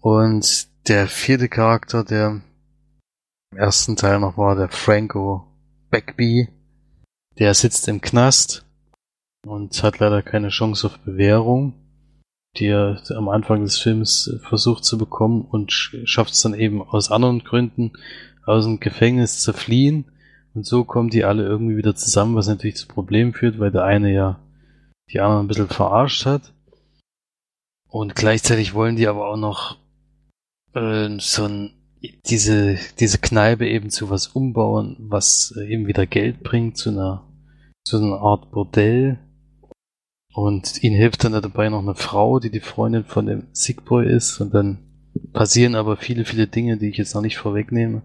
Speaker 3: Und der vierte Charakter, der im ersten Teil noch war, der Franco Backby, der sitzt im Knast und hat leider keine Chance auf Bewährung, die er am Anfang des Films äh, versucht zu bekommen und sch- schafft es dann eben aus anderen Gründen aus dem Gefängnis zu fliehen. Und so kommen die alle irgendwie wieder zusammen, was natürlich zu Problemen führt, weil der eine ja die anderen ein bisschen verarscht hat. Und gleichzeitig wollen die aber auch noch äh, so ein, diese, diese Kneipe eben zu was umbauen, was äh, eben wieder Geld bringt, zu einer, zu einer Art Bordell. Und ihnen hilft dann dabei noch eine Frau, die die Freundin von dem Sickboy ist. Und dann passieren aber viele, viele Dinge, die ich jetzt noch nicht vorwegnehme.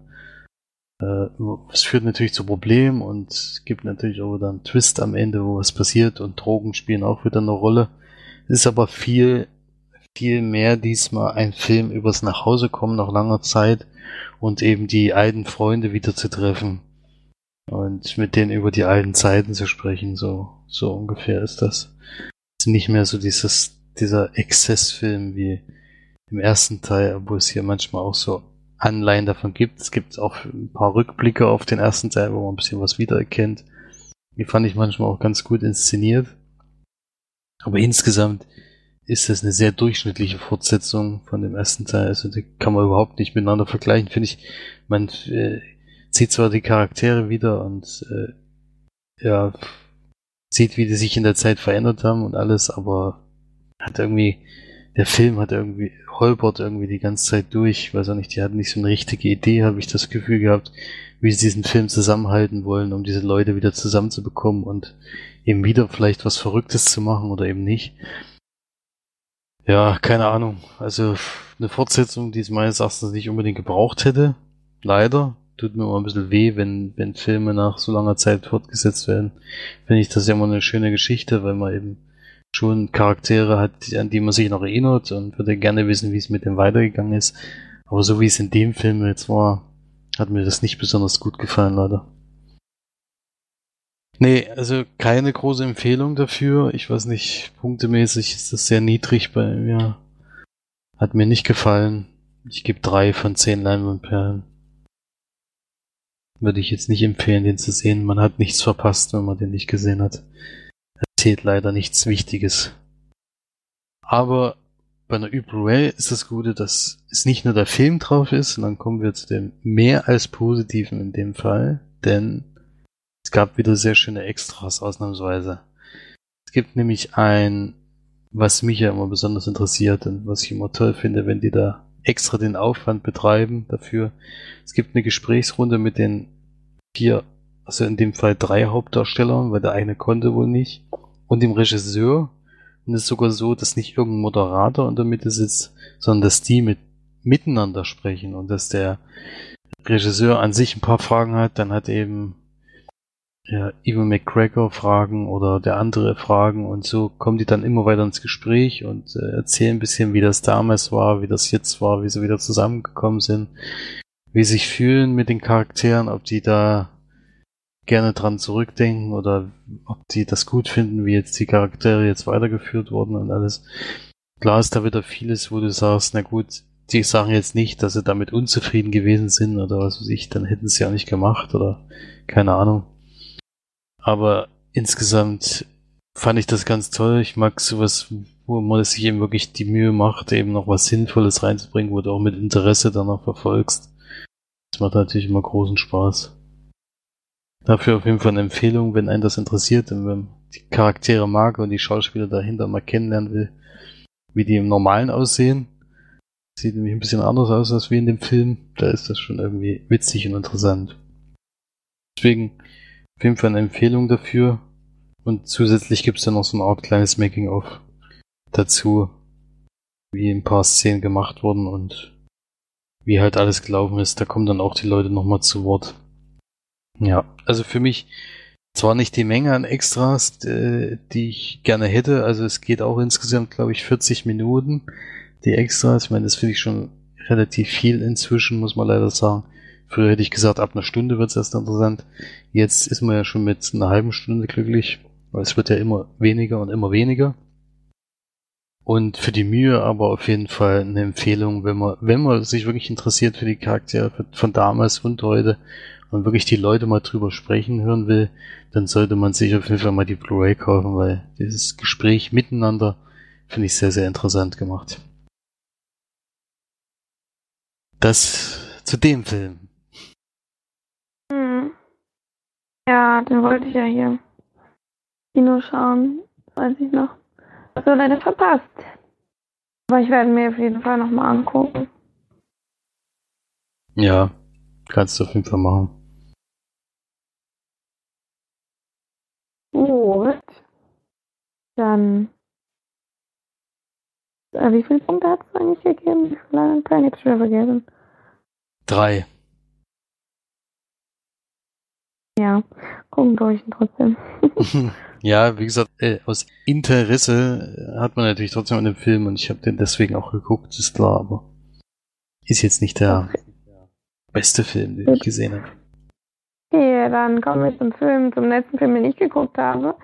Speaker 3: Äh, es führt natürlich zu Problemen und gibt natürlich auch wieder einen Twist am Ende, wo was passiert und Drogen spielen auch wieder eine Rolle. Es ist aber viel, viel mehr diesmal ein Film übers Nachhausekommen nach langer Zeit und eben die alten Freunde wieder zu treffen und mit denen über die alten Zeiten zu sprechen, so, so ungefähr ist das. Es ist nicht mehr so dieses, dieser Exzessfilm wie im ersten Teil, obwohl es hier manchmal auch so Anleihen davon gibt. Es gibt auch ein paar Rückblicke auf den ersten Teil, wo man ein bisschen was wiedererkennt. Die fand ich manchmal auch ganz gut inszeniert. Aber insgesamt ist das eine sehr durchschnittliche Fortsetzung von dem ersten Teil. Also die kann man überhaupt nicht miteinander vergleichen, finde ich. Man äh, sieht zwar die Charaktere wieder und äh, ja, sieht, wie die sich in der Zeit verändert haben und alles, aber hat irgendwie, der Film hat irgendwie, holpert irgendwie die ganze Zeit durch. Weiß auch nicht, die hatten nicht so eine richtige Idee, habe ich das Gefühl gehabt, wie sie diesen Film zusammenhalten wollen, um diese Leute wieder zusammenzubekommen und eben wieder vielleicht was Verrücktes zu machen oder eben nicht. Ja, keine Ahnung. Also eine Fortsetzung, die es meines Erachtens nicht unbedingt gebraucht hätte. Leider. Tut mir immer ein bisschen weh, wenn, wenn Filme nach so langer Zeit fortgesetzt werden. Finde ich das ja immer eine schöne Geschichte, weil man eben schon Charaktere hat, an die man sich noch erinnert und würde gerne wissen, wie es mit dem weitergegangen ist. Aber so wie es in dem Film jetzt war, hat mir das nicht besonders gut gefallen, leider. Nee, also keine große Empfehlung dafür. Ich weiß nicht, punktemäßig ist das sehr niedrig bei mir. Hat mir nicht gefallen. Ich gebe drei von zehn Leinwandperlen. Würde ich jetzt nicht empfehlen, den zu sehen. Man hat nichts verpasst, wenn man den nicht gesehen hat. Erzählt leider nichts Wichtiges. Aber bei einer Übel ist das Gute, dass es nicht nur der Film drauf ist, und dann kommen wir zu dem mehr als Positiven in dem Fall, denn es gab wieder sehr schöne Extras ausnahmsweise. Es gibt nämlich ein, was mich ja immer besonders interessiert und was ich immer toll finde, wenn die da extra den Aufwand betreiben dafür. Es gibt eine Gesprächsrunde mit den vier, also in dem Fall drei Hauptdarstellern, weil der eine konnte wohl nicht, und dem Regisseur. Und es ist sogar so, dass nicht irgendein Moderator in der Mitte sitzt, sondern dass die mit miteinander sprechen und dass der Regisseur an sich ein paar Fragen hat, dann hat eben ja, Evan McGregor Fragen oder der andere Fragen und so kommen die dann immer weiter ins Gespräch und äh, erzählen ein bisschen, wie das damals war, wie das jetzt war, wie sie wieder zusammengekommen sind, wie sie sich fühlen mit den Charakteren, ob die da gerne dran zurückdenken oder ob die das gut finden, wie jetzt die Charaktere jetzt weitergeführt wurden und alles. Klar ist da wieder vieles, wo du sagst, na gut, die sagen jetzt nicht, dass sie damit unzufrieden gewesen sind oder was weiß ich, dann hätten sie ja nicht gemacht oder keine Ahnung. Aber insgesamt fand ich das ganz toll. Ich mag sowas, wo man sich eben wirklich die Mühe macht, eben noch was Sinnvolles reinzubringen, wo du auch mit Interesse danach verfolgst. Das macht natürlich immer großen Spaß. Dafür auf jeden Fall eine Empfehlung, wenn einen das interessiert und wenn die Charaktere mag und die Schauspieler dahinter mal kennenlernen will, wie die im Normalen aussehen. Sieht nämlich ein bisschen anders aus als wie in dem Film. Da ist das schon irgendwie witzig und interessant. Deswegen auf jeden Fall eine Empfehlung dafür. Und zusätzlich gibt es dann noch so eine Art kleines Making-of dazu, wie ein paar Szenen gemacht wurden und wie halt alles gelaufen ist. Da kommen dann auch die Leute nochmal zu Wort. Ja, also für mich zwar nicht die Menge an Extras, die ich gerne hätte, also es geht auch insgesamt, glaube ich, 40 Minuten, die Extras. Ich meine, das finde ich schon relativ viel inzwischen, muss man leider sagen. Früher hätte ich gesagt, ab einer Stunde wird es erst interessant. Jetzt ist man ja schon mit einer halben Stunde glücklich, weil es wird ja immer weniger und immer weniger. Und für die Mühe aber auf jeden Fall eine Empfehlung, wenn man, wenn man sich wirklich interessiert für die Charaktere von damals und heute und wirklich die Leute mal drüber sprechen hören will, dann sollte man sich auf jeden Fall mal die Blu-ray kaufen, weil dieses Gespräch miteinander finde ich sehr, sehr interessant gemacht. Das zu dem Film.
Speaker 2: Ja, den wollte ich ja hier Kino schauen, weiß ich noch. Also leider verpasst. Aber ich werde mir auf jeden Fall nochmal angucken.
Speaker 3: Ja, kannst du auf jeden Fall machen.
Speaker 2: Gut. Dann. Äh, wie viele Punkte hat es eigentlich gegeben? Ich habe keinen jetzt schon vergessen.
Speaker 3: Drei.
Speaker 2: Ja, gucken durch trotzdem.
Speaker 3: ja, wie gesagt, äh, aus Interesse hat man natürlich trotzdem an dem Film und ich habe den deswegen auch geguckt, ist klar, aber ist jetzt nicht der beste Film, den ich gesehen habe.
Speaker 2: Okay, dann kommen wir zum Film, zum letzten Film, den ich geguckt habe,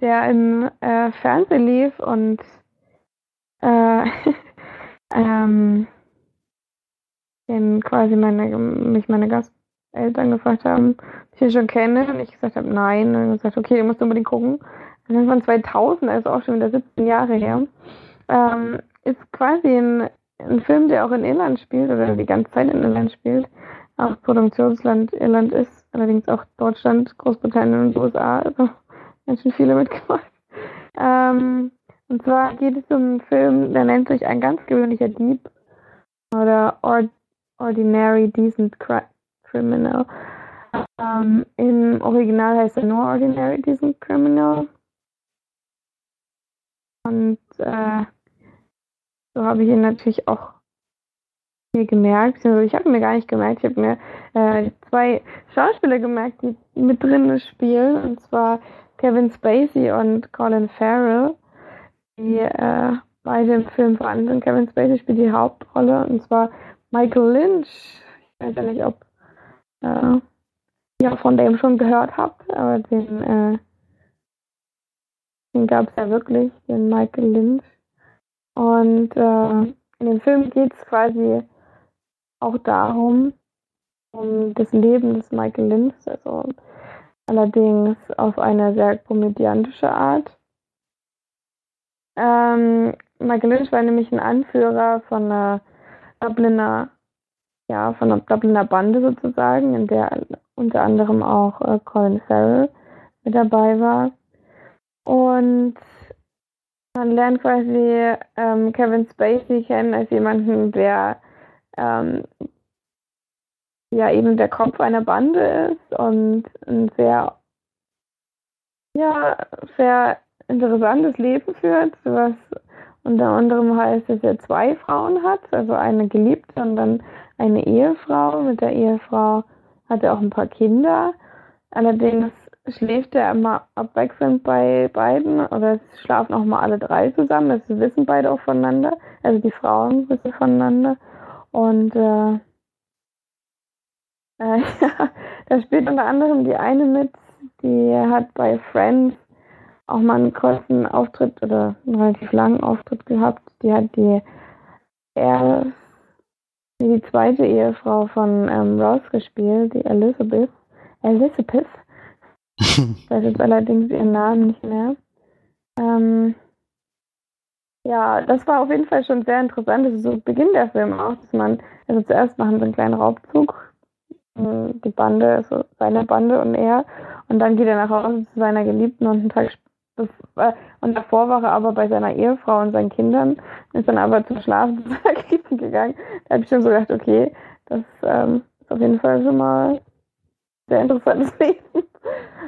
Speaker 2: der im äh, Fernsehen lief und äh, ähm, den quasi meine, mich meine Gast Eltern gefragt haben, ob ich ihn schon kenne. Und ich gesagt habe, nein. Und gesagt, okay, den musst du unbedingt gucken. Das ist von 2000, also auch schon wieder 17 Jahre her. Ähm, ist quasi ein, ein Film, der auch in Irland spielt oder die ganze Zeit in Irland spielt. Auch Produktionsland Irland ist, allerdings auch Deutschland, Großbritannien und USA. Also ganz schön viele mitgemacht. Ähm, und zwar geht es um einen Film, der nennt sich Ein ganz gewöhnlicher Dieb oder Ordinary Decent Crime Criminal. Ähm, Im Original heißt er nur Ordinary Decent Criminal. Und äh, so habe ich ihn natürlich auch mir gemerkt. Also ich habe mir gar nicht gemerkt, ich habe mir äh, zwei Schauspieler gemerkt, die mit drin spielen. Und zwar Kevin Spacey und Colin Farrell, die äh, beide im Film vorhanden sind. Kevin Spacey spielt die Hauptrolle und zwar Michael Lynch. Ich weiß ja nicht, ob äh, ja, von dem schon gehört habt, aber den, äh, den gab es ja wirklich, den Michael Lynch. Und äh, in dem Film geht es quasi auch darum, um das Leben des Michael Lynch, also allerdings auf eine sehr komödiantische Art. Ähm, Michael Lynch war nämlich ein Anführer von einer Dubliner ja, von einer Dubliner Bande sozusagen, in der unter anderem auch äh, Colin Farrell mit dabei war. Und man lernt quasi ähm, Kevin Spacey kennen als jemanden, der ähm, ja eben der Kopf einer Bande ist und ein sehr ja sehr interessantes Leben führt, was unter anderem heißt, dass er zwei Frauen hat, also eine Geliebte und dann eine Ehefrau. Mit der Ehefrau hat er auch ein paar Kinder. Allerdings schläft er immer abwechselnd bei beiden oder es schlafen auch mal alle drei zusammen. Das wissen beide auch voneinander. Also die Frauen wissen voneinander. Und äh, äh, da spielt unter anderem die eine mit, die hat bei Friends auch mal einen kurzen Auftritt oder einen relativ langen Auftritt gehabt. Die hat die er die zweite Ehefrau von ähm, Ross gespielt, die Elizabeth. Elizabeth. ich weiß jetzt allerdings ihren Namen nicht mehr. Ähm, ja, das war auf jeden Fall schon sehr interessant. Das ist so Beginn der Film auch, dass man, also zuerst machen sie einen kleinen Raubzug. Äh, die Bande, also seine Bande und er. Und dann geht er nach Hause zu seiner Geliebten und einen Tag später und davor war er aber bei seiner Ehefrau und seinen Kindern, ist dann aber zum Schlafen zu gegangen. Da habe ich schon so gedacht, okay, das ähm, ist auf jeden Fall schon mal sehr interessantes Leben.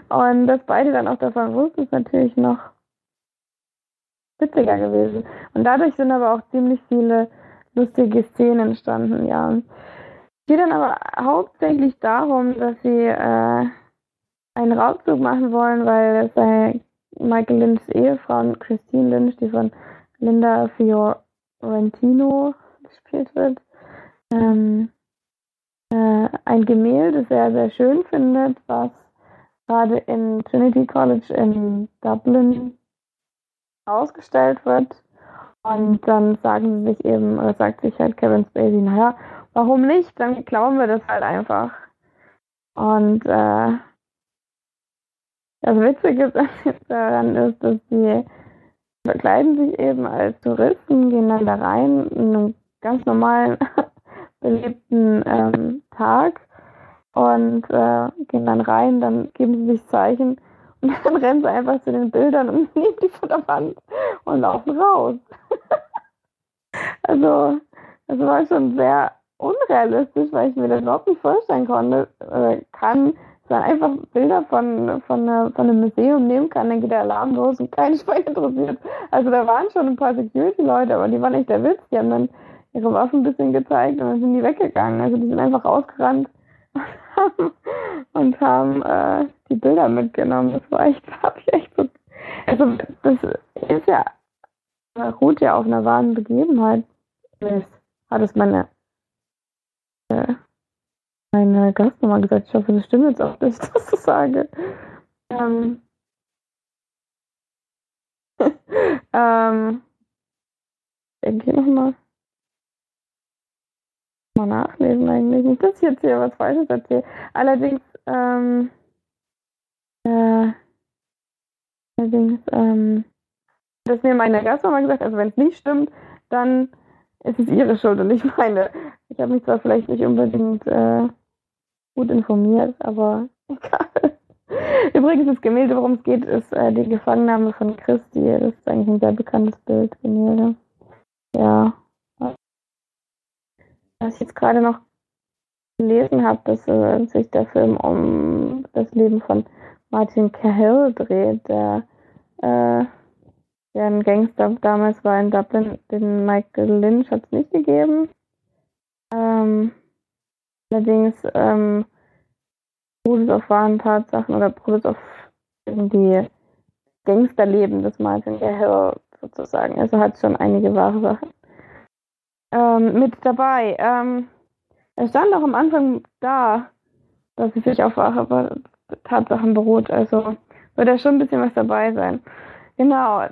Speaker 2: Und dass beide dann auch davon wussten, ist natürlich noch witziger gewesen. Und dadurch sind aber auch ziemlich viele lustige Szenen entstanden, ja. Es geht dann aber hauptsächlich darum, dass sie äh, einen Raubzug machen wollen, weil seine Michael Lynchs Ehefrau Christine Lynch, die von Linda Fiorentino gespielt wird, ähm, äh, ein Gemälde sehr, sehr schön findet, was gerade in Trinity College in Dublin ausgestellt wird. Und dann sagen sie sich eben, oder sagt sich halt Kevin Spacey, naja, warum nicht? Dann klauen wir das halt einfach. Und äh, das Witzige daran ist, dass sie verkleiden sich eben als Touristen, gehen dann da rein, in einem ganz normalen, belebten ähm, Tag und äh, gehen dann rein, dann geben sie sich Zeichen und dann rennen sie einfach zu den Bildern und nehmen die von der Wand und laufen raus. also, das war schon sehr unrealistisch, weil ich mir das überhaupt nicht vorstellen konnte, äh, kann, man einfach Bilder von, von, von einem Museum nehmen kann, dann geht der Alarm los und kein Schwein interessiert. Also da waren schon ein paar Security-Leute, aber die waren nicht der Witz. Die haben dann ihre Waffen ein bisschen gezeigt und dann sind die weggegangen. Also die sind einfach rausgerannt und haben äh, die Bilder mitgenommen. Das war echt, hab ich echt so. Also das ist ja ruht ja auf einer wahren Begebenheit. Hat es meine äh, meine Gastnummer gesagt. Ich hoffe, das stimmt jetzt auch was ich sage. Ähm, ähm, denke nochmal. Mal nachlesen eigentlich. Nicht, dass ich jetzt hier was Falsches erzähle. Allerdings, ähm, äh, allerdings, ähm, das mir meine Gastmama gesagt, also wenn es nicht stimmt, dann ist es ihre Schuld und nicht meine. Ich habe mich zwar vielleicht nicht unbedingt äh, gut informiert, aber egal. Übrigens, das Gemälde, worum es geht, ist äh, die Gefangennahme von Christi. Das ist eigentlich ein sehr bekanntes Bild, Gemälde. Ja. Was ich jetzt gerade noch gelesen habe, dass äh, sich der Film um das Leben von Martin Cahill dreht, der, äh, der ein Gangster damals war in Dublin. Den Michael Lynch hat es nicht gegeben. Ähm, Allerdings ähm, beruht es auf wahren Tatsachen oder beruht es auf irgendwie Gangsterleben des Martin Cahill sozusagen. Also hat schon einige wahre Sachen ähm, mit dabei. Ähm, es stand auch am Anfang da, dass es sich auf wahre Tatsachen beruht. Also wird da schon ein bisschen was dabei sein. Genau.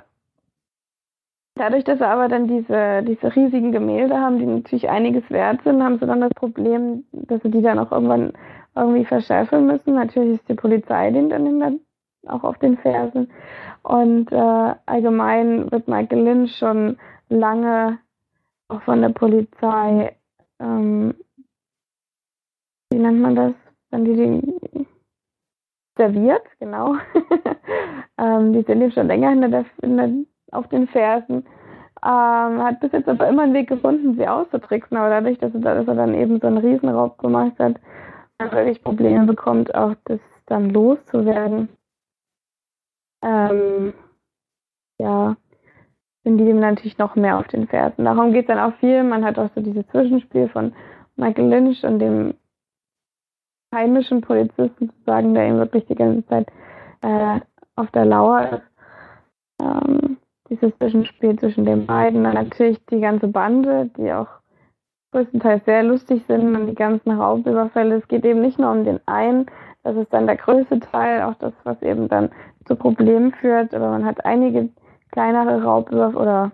Speaker 2: Dadurch, dass sie aber dann diese, diese riesigen Gemälde haben, die natürlich einiges wert sind, haben sie dann das Problem, dass sie die dann auch irgendwann irgendwie verschärfen müssen. Natürlich ist die Polizei denen dann auch auf den Fersen. Und äh, allgemein wird Michael Lynch schon lange auch von der Polizei, ähm, wie nennt man das, wenn die die serviert, genau. ähm, die sind eben schon länger hinter der, in der auf den Fersen. Ähm, hat bis jetzt aber immer einen Weg gefunden, sie auszutricksen, aber dadurch, dass er, dass er dann eben so einen Riesenraub gemacht hat, dann wirklich Probleme bekommt, auch das dann loszuwerden. Ähm, ja, sind die dem natürlich noch mehr auf den Fersen. Darum geht es dann auch viel. Man hat auch so dieses Zwischenspiel von Michael Lynch und dem heimischen Polizisten sozusagen, der ihm wirklich die ganze Zeit äh, auf der Lauer ist. Ähm, dieses Zwischenspiel zwischen den beiden. Dann natürlich die ganze Bande, die auch größtenteils sehr lustig sind und die ganzen Raubüberfälle. Es geht eben nicht nur um den einen, das ist dann der größte Teil, auch das, was eben dann zu Problemen führt, aber man hat einige kleinere Raubüberfälle oder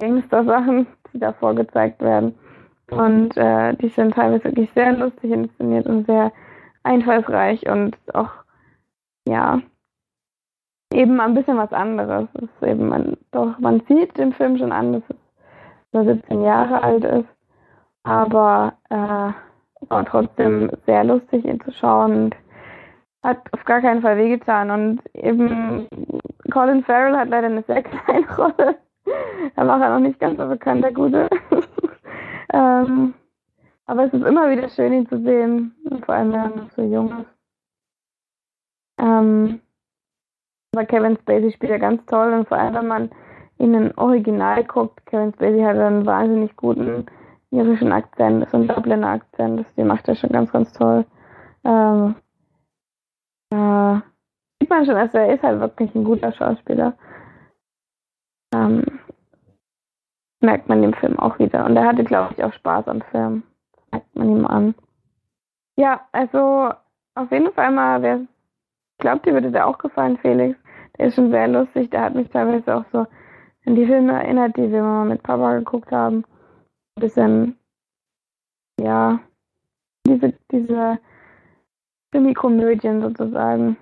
Speaker 2: Gangster-Sachen, die da vorgezeigt werden. Und äh, die sind teilweise wirklich sehr lustig inszeniert und sehr einfallsreich und auch, ja, eben ein bisschen was anderes. Es ist eben man, doch, man sieht dem Film schon an, dass es nur 17 Jahre alt ist, aber äh, war trotzdem sehr lustig, ihn zu schauen und hat auf gar keinen Fall wehgetan. Und eben Colin Farrell hat leider eine sehr kleine Rolle. Er war ja noch nicht ganz so bekannt, der Gute. ähm, aber es ist immer wieder schön, ihn zu sehen, vor allem wenn er noch so jung ist. Ähm, aber Kevin Spacey spielt ja ganz toll und vor allem, wenn man in ein Original guckt, Kevin Spacey hat einen wahnsinnig guten irischen Akzent, so einen Dubliner Akzent, das die macht er schon ganz, ganz toll. Ähm, äh, sieht man schon, also er ist halt wirklich ein guter Schauspieler. Ähm, merkt man dem Film auch wieder. Und er hatte, glaube ich, auch Spaß am Film. Das merkt man ihm an. Ja, also auf jeden Fall mal, wer glaubt, dir würde der auch gefallen, Felix. Der ist schon sehr lustig. Der hat mich teilweise auch so an die Filme erinnert, die wir mal mit Papa geguckt haben. Ein bisschen, ja, diese, diese Krimikomödien sozusagen.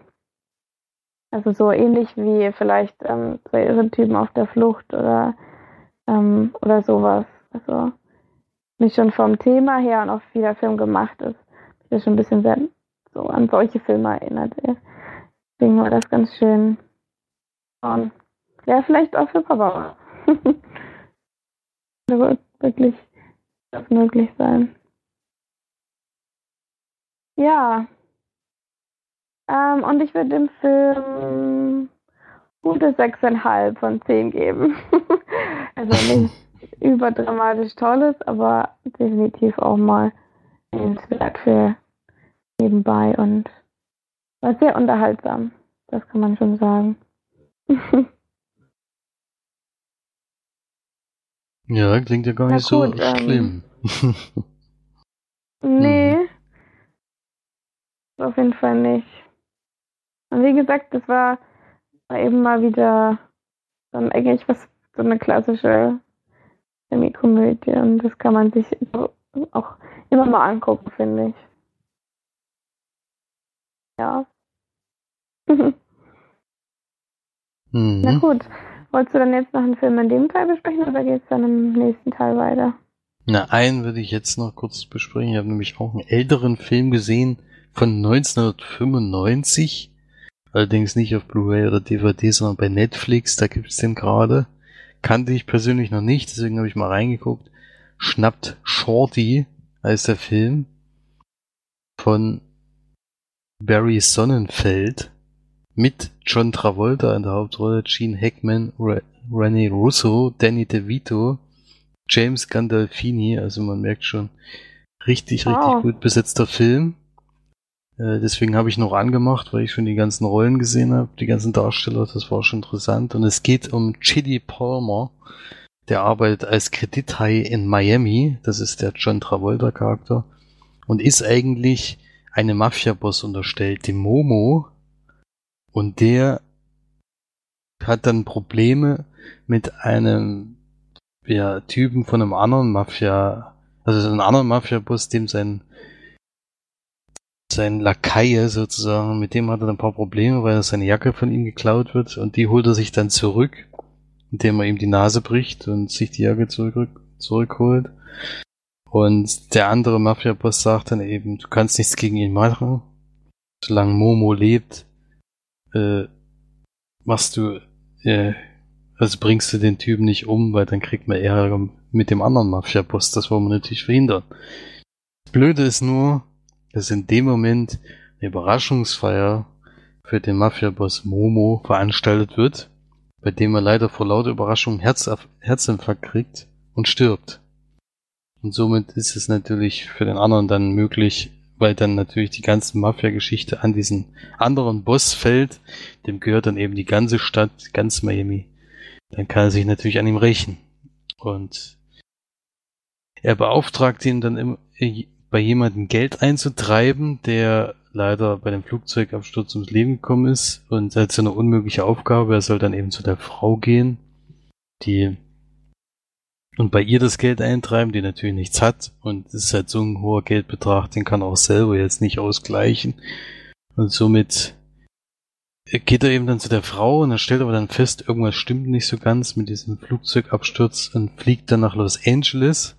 Speaker 2: Also so ähnlich wie vielleicht ähm, zwei irre Typen auf der Flucht oder, ähm, oder sowas. Also mich schon vom Thema her und auch wie der Film gemacht ist, mich schon ein bisschen sehr so an solche Filme erinnert. Deswegen war das ganz schön. Und ja, vielleicht auch für Papa. das wirklich das möglich sein. Ja. Ähm, und ich würde dem Film gute 6,5 von 10 geben. also nicht überdramatisch tolles, aber definitiv auch mal sehenswert für nebenbei und war sehr unterhaltsam. Das kann man schon sagen.
Speaker 3: ja, klingt ja gar nicht gut, so ähm, schlimm.
Speaker 2: nee. Hm. Auf jeden Fall nicht. Und wie gesagt, das war, war eben mal wieder dann eigentlich was so eine klassische Semi-Komödie und das kann man sich auch immer mal angucken, finde ich. Ja. mhm. Na gut. Wolltest du dann jetzt noch einen Film in dem Teil besprechen oder geht es dann im nächsten Teil weiter?
Speaker 3: Na, einen würde ich jetzt noch kurz besprechen. Ich habe nämlich auch einen älteren Film gesehen von 1995. Allerdings nicht auf Blu-ray oder DVD, sondern bei Netflix. Da gibt es den gerade. Kannte ich persönlich noch nicht, deswegen habe ich mal reingeguckt. Schnappt Shorty heißt der Film von Barry Sonnenfeld mit John Travolta in der Hauptrolle, Gene Hackman, Re René Russo, Danny DeVito, James Gandolfini, also man merkt schon, richtig, wow. richtig gut besetzter Film. Äh, deswegen habe ich noch angemacht, weil ich schon die ganzen Rollen gesehen habe, die ganzen Darsteller, das war schon interessant. Und es geht um Chidi Palmer, der arbeitet als Kredithai in Miami, das ist der John Travolta Charakter, und ist eigentlich einem Mafia-Boss unterstellt, dem Momo, und der hat dann Probleme mit einem ja, Typen von einem anderen Mafia, also einem anderen Mafia-Boss, dem sein sein Lakaie sozusagen, mit dem hat er ein paar Probleme, weil seine Jacke von ihm geklaut wird und die holt er sich dann zurück, indem er ihm die Nase bricht und sich die Jacke zurück, zurückholt. Und der andere Mafia-Boss sagt dann eben, du kannst nichts gegen ihn machen. Solange Momo lebt, äh, machst du äh, also bringst du den Typen nicht um, weil dann kriegt man Ärger mit dem anderen Mafia-Boss. Das wollen wir natürlich verhindern. Das Blöde ist nur, dass in dem Moment eine Überraschungsfeier für den Mafia-Boss Momo veranstaltet wird, bei dem er leider vor lauter Überraschung Herz Herzinfarkt kriegt und stirbt. Und somit ist es natürlich für den anderen dann möglich, weil dann natürlich die ganze Mafia-Geschichte an diesen anderen Boss fällt. Dem gehört dann eben die ganze Stadt, ganz Miami. Dann kann er sich natürlich an ihm rächen. Und er beauftragt ihn dann im, bei jemandem Geld einzutreiben, der leider bei dem Flugzeugabsturz ums Leben gekommen ist und hat so eine unmögliche Aufgabe. Er soll dann eben zu der Frau gehen, die und bei ihr das Geld eintreiben, die natürlich nichts hat. Und es ist halt so ein hoher Geldbetrag, den kann er auch selber jetzt nicht ausgleichen. Und somit geht er eben dann zu der Frau und er stellt aber dann fest, irgendwas stimmt nicht so ganz mit diesem Flugzeugabsturz und fliegt dann nach Los Angeles.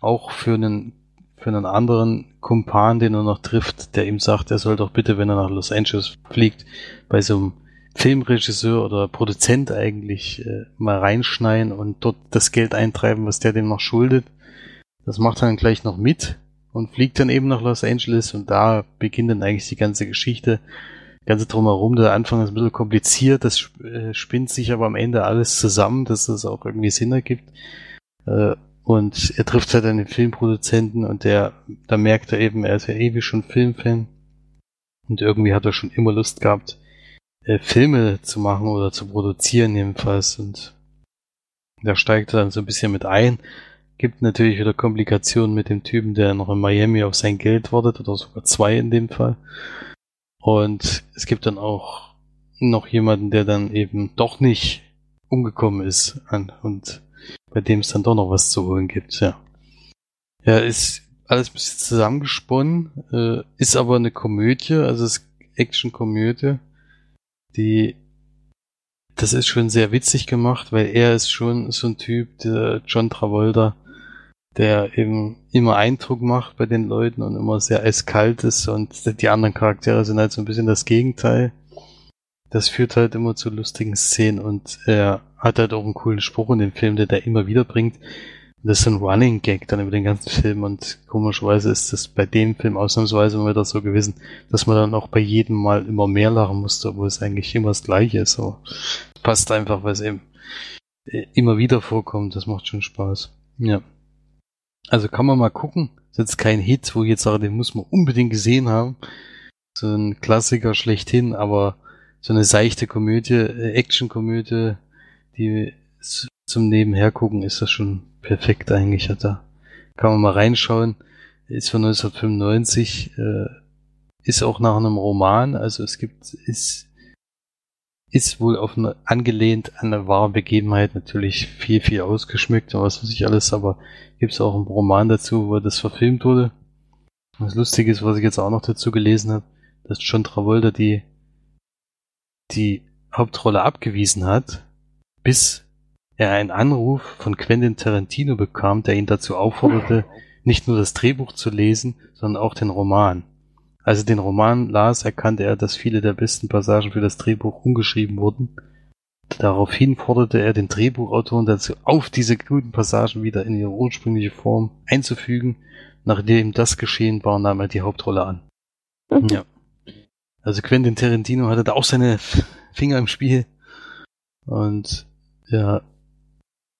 Speaker 3: Auch für einen, für einen anderen Kumpan, den er noch trifft, der ihm sagt, er soll doch bitte, wenn er nach Los Angeles fliegt, bei so einem Filmregisseur oder Produzent eigentlich äh, mal reinschneien und dort das Geld eintreiben, was der dem noch schuldet. Das macht er dann gleich noch mit und fliegt dann eben nach Los Angeles und da beginnt dann eigentlich die ganze Geschichte. Ganze drumherum, der Anfang ist ein bisschen kompliziert, das äh, spinnt sich aber am Ende alles zusammen, dass es auch irgendwie Sinn ergibt. Äh, und er trifft halt einen Filmproduzenten und der, da merkt er eben, er ist ja ewig schon Filmfan. Und irgendwie hat er schon immer Lust gehabt, äh, Filme zu machen oder zu produzieren jedenfalls. Und da steigt er dann so ein bisschen mit ein. Gibt natürlich wieder Komplikationen mit dem Typen, der noch in Miami auf sein Geld wartet, oder sogar zwei in dem Fall. Und es gibt dann auch noch jemanden, der dann eben doch nicht umgekommen ist und bei dem es dann doch noch was zu holen gibt, ja. Ja, ist alles ein bisschen zusammengesponnen, äh, ist aber eine Komödie, also es Action-Komödie die, das ist schon sehr witzig gemacht, weil er ist schon so ein Typ, der John Travolta, der eben immer Eindruck macht bei den Leuten und immer sehr eiskalt ist und die anderen Charaktere sind halt so ein bisschen das Gegenteil. Das führt halt immer zu lustigen Szenen und er hat halt auch einen coolen Spruch in dem Film, der der immer wieder bringt. Das ist ein Running Gag dann über den ganzen Film und komischerweise ist das bei dem Film ausnahmsweise immer wieder so gewesen, dass man dann auch bei jedem Mal immer mehr lachen musste, obwohl es eigentlich immer das gleiche ist. So passt einfach, weil es eben äh, immer wieder vorkommt. Das macht schon Spaß. Ja. Also kann man mal gucken. Das ist jetzt kein Hit, wo ich jetzt sage, den muss man unbedingt gesehen haben. So ein Klassiker schlechthin, aber so eine seichte Komödie, äh, Action-Komödie, die zum Nebenhergucken ist das schon perfekt eigentlich. Hat da kann man mal reinschauen. Ist von 1995, äh, ist auch nach einem Roman. Also es gibt ist ist wohl auf eine, angelehnt an eine wahre Begebenheit natürlich viel viel ausgeschmückt und was weiß ich alles. Aber gibt es auch einen Roman dazu, wo das verfilmt wurde. Was lustig ist, was ich jetzt auch noch dazu gelesen habe, dass John Travolta die die Hauptrolle abgewiesen hat, bis er einen Anruf von Quentin Tarantino bekam, der ihn dazu aufforderte, nicht nur das Drehbuch zu lesen, sondern auch den Roman. Als er den Roman las, erkannte er, dass viele der besten Passagen für das Drehbuch umgeschrieben wurden. Daraufhin forderte er den Drehbuchautoren dazu auf, diese guten Passagen wieder in ihre ursprüngliche Form einzufügen. Nachdem das geschehen war, nahm er die Hauptrolle an. Mhm. Ja. Also Quentin Tarantino hatte da auch seine Finger im Spiel. Und ja,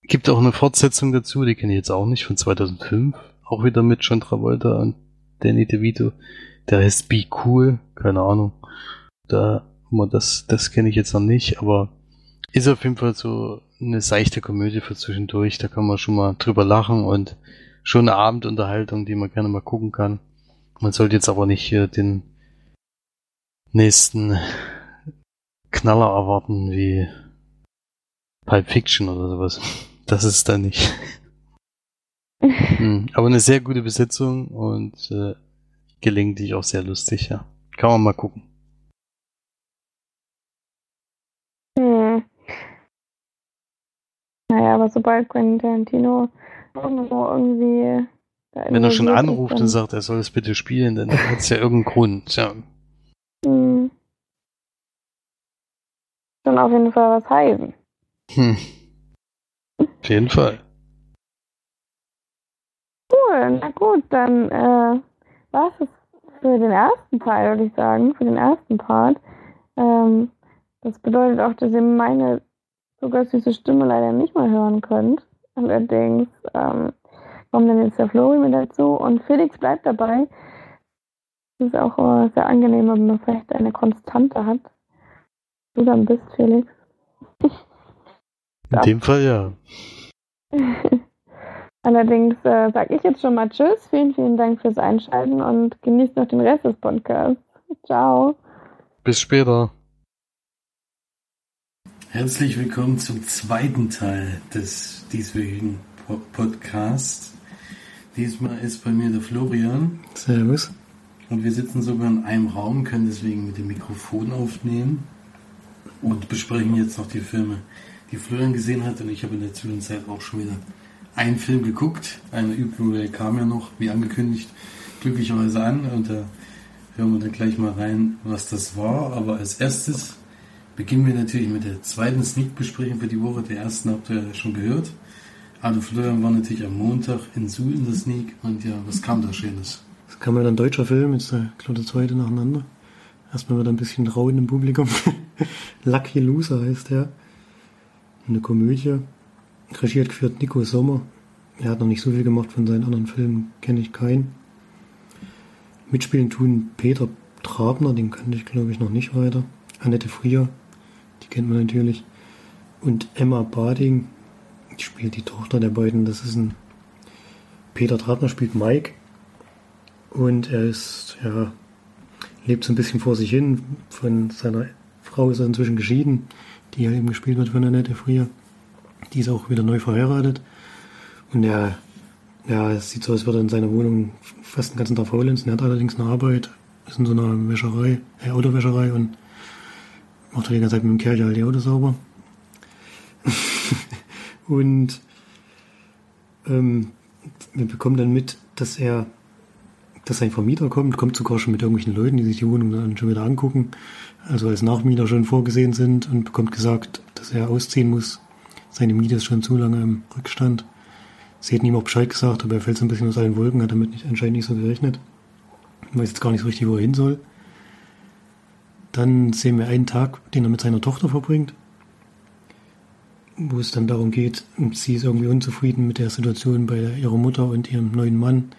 Speaker 3: Gibt auch eine Fortsetzung dazu, die kenne ich jetzt auch nicht, von 2005. Auch wieder mit John Travolta und Danny DeVito. Der heißt Be Cool, keine Ahnung. Da, das, das kenne ich jetzt noch nicht, aber ist auf jeden Fall so eine seichte Komödie für zwischendurch. Da kann man schon mal drüber lachen und schon eine Abendunterhaltung, die man gerne mal gucken kann. Man sollte jetzt aber nicht hier den nächsten Knaller erwarten wie Pulp Fiction oder sowas. Das ist da nicht. hm, aber eine sehr gute Besetzung und äh, gelegentlich auch sehr lustig, ja. Kann man mal gucken.
Speaker 2: Hm. Naja, aber sobald Quentin Tarantino irgendwie.
Speaker 3: Wenn er schon anruft und sagt, er soll es bitte spielen, dann hat es ja irgendeinen Grund, ja.
Speaker 2: Hm. Dann auf jeden Fall was heißen.
Speaker 3: Hm. Auf jeden Fall.
Speaker 2: Cool, na gut, dann äh, war es für den ersten Teil, würde ich sagen, für den ersten Part. Ähm, das bedeutet auch, dass ihr meine sogar süße Stimme leider nicht mehr hören könnt. Allerdings ähm, kommt dann jetzt der Flori mit dazu und Felix bleibt dabei. Das ist auch äh, sehr angenehm, wenn man vielleicht eine Konstante hat. Du dann bist, Felix.
Speaker 3: In dem Fall ja.
Speaker 2: Allerdings äh, sage ich jetzt schon mal Tschüss. Vielen, vielen Dank fürs Einschalten und genießt noch den Rest des Podcasts. Ciao.
Speaker 3: Bis später.
Speaker 4: Herzlich willkommen zum zweiten Teil des dieswöchigen po Podcasts. Diesmal ist bei mir der Florian.
Speaker 5: Servus.
Speaker 4: Und wir sitzen sogar in einem Raum, können deswegen mit dem Mikrofon aufnehmen und besprechen jetzt noch die Filme, die Florian gesehen hat. Und ich habe in der Zwischenzeit auch schon wieder einen Film geguckt. Eine Übel kam ja noch, wie angekündigt, glücklicherweise an. Und da hören wir dann gleich mal rein, was das war. Aber als erstes beginnen wir natürlich mit der zweiten Sneak-Besprechung für die Woche. Der ersten habt ihr ja schon gehört. Also Florian war natürlich am Montag in Suhl in der Sneak. Und ja, was kam da Schönes?
Speaker 5: Es kam ja ein deutscher Film, jetzt der, glaube zweite nacheinander. Erstmal wieder ein bisschen Rauen im Publikum. Lucky Loser heißt der. Eine Komödie. Regiert geführt Nico Sommer. Er hat noch nicht so viel gemacht von seinen anderen Filmen, kenne ich keinen. Mitspielen tun Peter Trabner, den kannte ich glaube ich noch nicht weiter. Annette Frier, die kennt man natürlich. Und Emma Bading, die spielt die Tochter der beiden. Das ist ein Peter Trabner spielt Mike. Und er ist, ja, lebt so ein bisschen vor sich hin. Von seiner Frau ist er inzwischen geschieden, die ja eben gespielt wird von Annette Frier. Die ist auch wieder neu verheiratet. Und er, ja, es sieht so aus, als würde er in seiner Wohnung fast den ganzen Tag faulenzen. Er hat allerdings eine Arbeit, ist in so einer Wäscherei, äh, Autowäscherei und macht er die ganze Zeit mit dem Kerl halt die Autos sauber. und ähm, wir bekommen dann mit, dass er, dass sein Vermieter kommt, kommt sogar schon mit irgendwelchen Leuten, die sich die Wohnung dann schon wieder angucken, also als Nachmieter schon vorgesehen sind und bekommt gesagt, dass er ausziehen muss seine Miete ist schon zu lange im Rückstand. Sie hätten ihm auch Bescheid gesagt, aber er fällt so ein bisschen aus allen Wolken, hat damit nicht, anscheinend nicht so gerechnet. Weiß jetzt gar nicht so richtig, wo er hin soll. Dann sehen wir einen Tag, den er mit seiner Tochter verbringt, wo es dann darum geht, sie ist irgendwie unzufrieden mit der Situation bei ihrer Mutter und ihrem neuen Mann.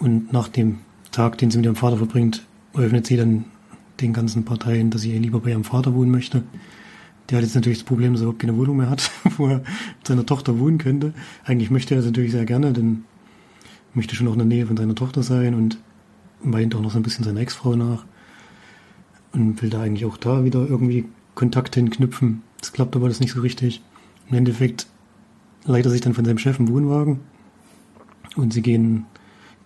Speaker 5: Und nach dem Tag, den sie mit ihrem Vater verbringt, eröffnet sie dann den ganzen Parteien, dass sie lieber bei ihrem Vater wohnen möchte. Der hat jetzt natürlich das Problem, dass er überhaupt keine Wohnung mehr hat, wo er mit seiner Tochter wohnen könnte. Eigentlich möchte er das natürlich sehr gerne, denn möchte schon auch in der Nähe von seiner Tochter sein und weint auch noch so ein bisschen seiner Ex-Frau nach und will da eigentlich auch da wieder irgendwie Kontakt hinknüpfen. Das klappt aber das nicht so richtig. Im Endeffekt leitet er sich dann von seinem Chef einen Wohnwagen und sie gehen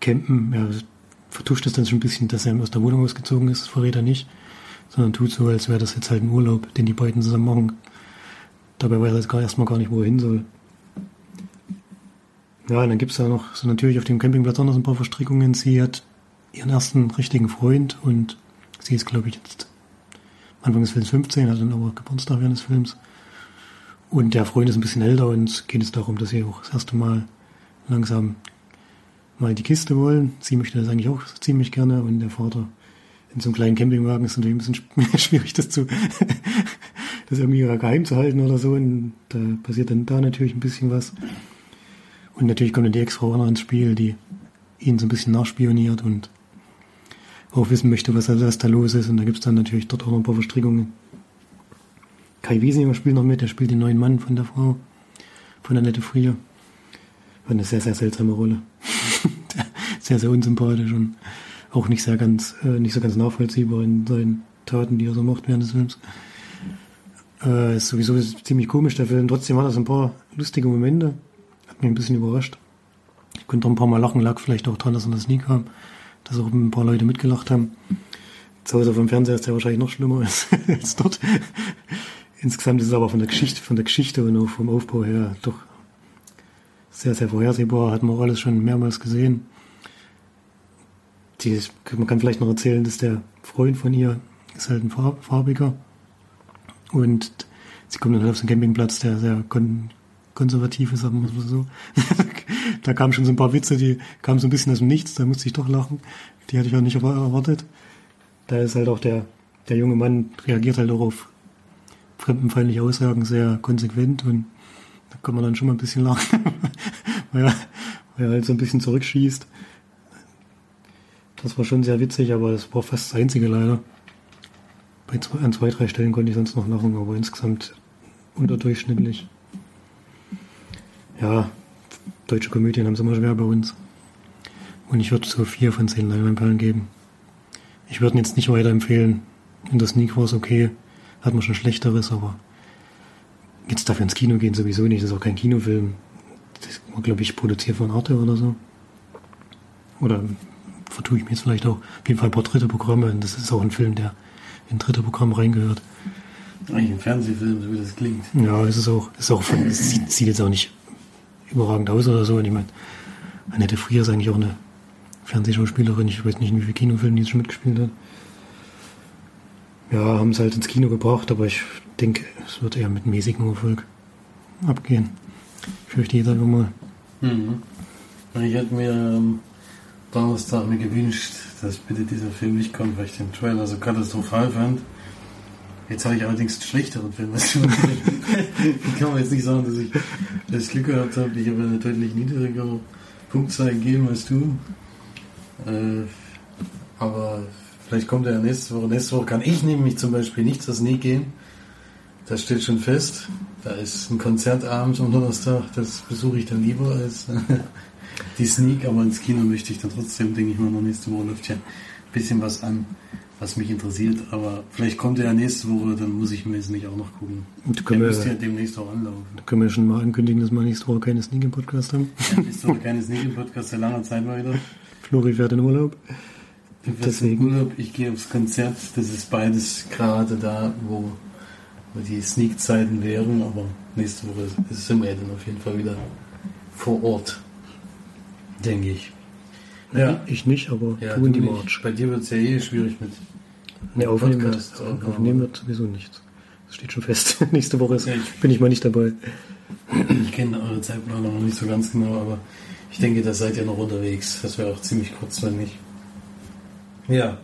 Speaker 5: campen. Er vertuscht es dann schon ein bisschen, dass er aus der Wohnung ausgezogen ist, das verrät er nicht sondern tut so, als wäre das jetzt halt ein Urlaub, den die beiden zusammen machen. Dabei weiß er jetzt gar erstmal gar nicht, wo er hin soll. Ja, und dann gibt's da noch so natürlich auf dem Campingplatz auch noch ein paar Verstrickungen. Sie hat ihren ersten richtigen Freund und sie ist, glaube ich, jetzt Anfang des Films 15, hat dann aber Geburtstag während des Films. Und der Freund ist ein bisschen älter und es geht jetzt darum, dass sie auch das erste Mal langsam mal die Kiste wollen. Sie möchte das eigentlich auch ziemlich gerne und der Vater in so einem kleinen Campingwagen ist natürlich ein bisschen schwierig, das zu, das irgendwie geheim zu halten oder so. Und da passiert dann da natürlich ein bisschen was. Und natürlich kommt dann die Ex-Frau auch noch ins Spiel, die ihn so ein bisschen nachspioniert und auch wissen möchte, was, was da los ist. Und da gibt's dann natürlich dort auch noch ein paar Verstrickungen. Kai Wiesinger spielt noch mit, der spielt den neuen Mann von der Frau, von der nette Frier. War eine sehr, sehr seltsame Rolle. sehr, sehr unsympathisch und auch nicht sehr ganz, äh, nicht so ganz nachvollziehbar in seinen Taten, die er so macht während des Films. Äh, ist sowieso ziemlich komisch, der Film. Trotzdem hat so ein paar lustige Momente. Hat mich ein bisschen überrascht. Ich konnte auch ein paar Mal lachen, lag vielleicht auch dran, dass er das nie kam. Dass auch ein paar Leute mitgelacht haben. Zu Hause vom Fernseher ist der wahrscheinlich noch schlimmer als, als dort. Insgesamt ist es aber von der Geschichte, von der Geschichte und auch vom Aufbau her doch sehr, sehr vorhersehbar. Hat man alles schon mehrmals gesehen die, man kann vielleicht noch erzählen, dass der Freund von ihr ist halt ein farbiger Und sie kommen dann halt auf einen Campingplatz, der sehr kon konservativ ist, sagen wir mal so. da kamen schon so ein paar Witze, die kamen so ein bisschen aus dem Nichts, da musste ich doch lachen. Die hatte ich auch nicht erwartet. Da ist halt auch der, der junge Mann reagiert halt auch auf fremdenfeindliche Aussagen sehr konsequent und kann man dann schon mal ein bisschen lachen, weil, er, weil er halt so ein bisschen zurückschießt. Das war schon sehr witzig, aber das war fast das einzige leider. Bei zwei, an zwei, drei Stellen konnte ich sonst noch lachen, aber insgesamt unterdurchschnittlich. Ja, deutsche Komödien haben es immer schwer bei uns. Und ich würde so vier von zehn Leinwandperlen geben. Ich würde ihn jetzt nicht weiterempfehlen. In der Sneak war es okay. Hat man schon Schlechteres, aber jetzt dafür ins Kino gehen sowieso nicht. Das ist auch kein Kinofilm. Das war, glaube ich, produziert von Arte oder so. Oder vertue ich mir jetzt vielleicht auch. Auf jeden Fall ein paar dritte Programme. Und das ist auch ein Film, der in dritte Programm reingehört.
Speaker 3: Eigentlich ein Fernsehfilm, so wie das klingt.
Speaker 5: Ja, es ist auch, ist auch es sieht, sieht jetzt auch nicht überragend aus oder so. Und ich meine, Annette Frier ist eigentlich auch eine Fernsehschauspielerin. Ich weiß nicht, in wie vielen Kinofilmen die schon mitgespielt hat. Ja, haben es halt ins Kino gebracht, aber ich denke, es wird eher mit mäßigem Erfolg abgehen. Fürchte jeder mal.
Speaker 3: Mhm. Ich hätte mir am Donnerstag mir gewünscht, dass bitte dieser Film nicht kommt, weil ich den Trailer so katastrophal fand. Jetzt habe ich allerdings einen schlechteren Film. ich kann mir jetzt nicht sagen, dass ich das Glück gehabt habe. Ich habe eine deutlich niedrigere Punktzahl gegeben als du. Äh, aber vielleicht kommt er ja nächste Woche. Nächste Woche kann ich nämlich zum Beispiel nicht zur Sneak gehen. Das steht schon fest. Da ist ein Konzertabend am Donnerstag. Das besuche ich dann lieber als die Sneak. Aber ins Kino möchte ich dann trotzdem, denke ich mal, noch nächste Woche läuft ja ein bisschen was an, was mich interessiert. Aber vielleicht kommt er ja nächste Woche, dann muss ich mir jetzt nicht auch noch gucken. Der müsste ja demnächst auch anlaufen.
Speaker 5: da können wir schon mal ankündigen, dass wir nächste Woche keine Sneak im Podcast haben.
Speaker 3: Nächste Woche keine Sneak im Podcast, seit langer Zeit mal wieder.
Speaker 5: Flori fährt in Urlaub.
Speaker 3: Du
Speaker 5: Deswegen.
Speaker 3: in Urlaub, ich gehe aufs Konzert. Das ist beides gerade da, wo, wo die Sneak-Zeiten wären, aber nächste Woche sind wir ja dann auf jeden Fall wieder vor Ort. Denke ich. Ja,
Speaker 5: Ich nicht, aber
Speaker 3: ja
Speaker 5: du in die
Speaker 3: nicht.
Speaker 5: March.
Speaker 3: Bei dir wird es ja eh schwierig mit.
Speaker 5: Ne, aufnehmen wird,
Speaker 3: Podcast, aber-
Speaker 5: aufnehmen wird sowieso nichts. Das steht schon fest. Nächste Woche ist,
Speaker 3: Ja, ich-
Speaker 5: bin ich mal nicht dabei.
Speaker 3: Ich kenne eure Zeitplanung noch nicht so ganz genau, aber ich denke, da seid ihr noch unterwegs. Das wäre auch ziemlich kurzweilig. Ja,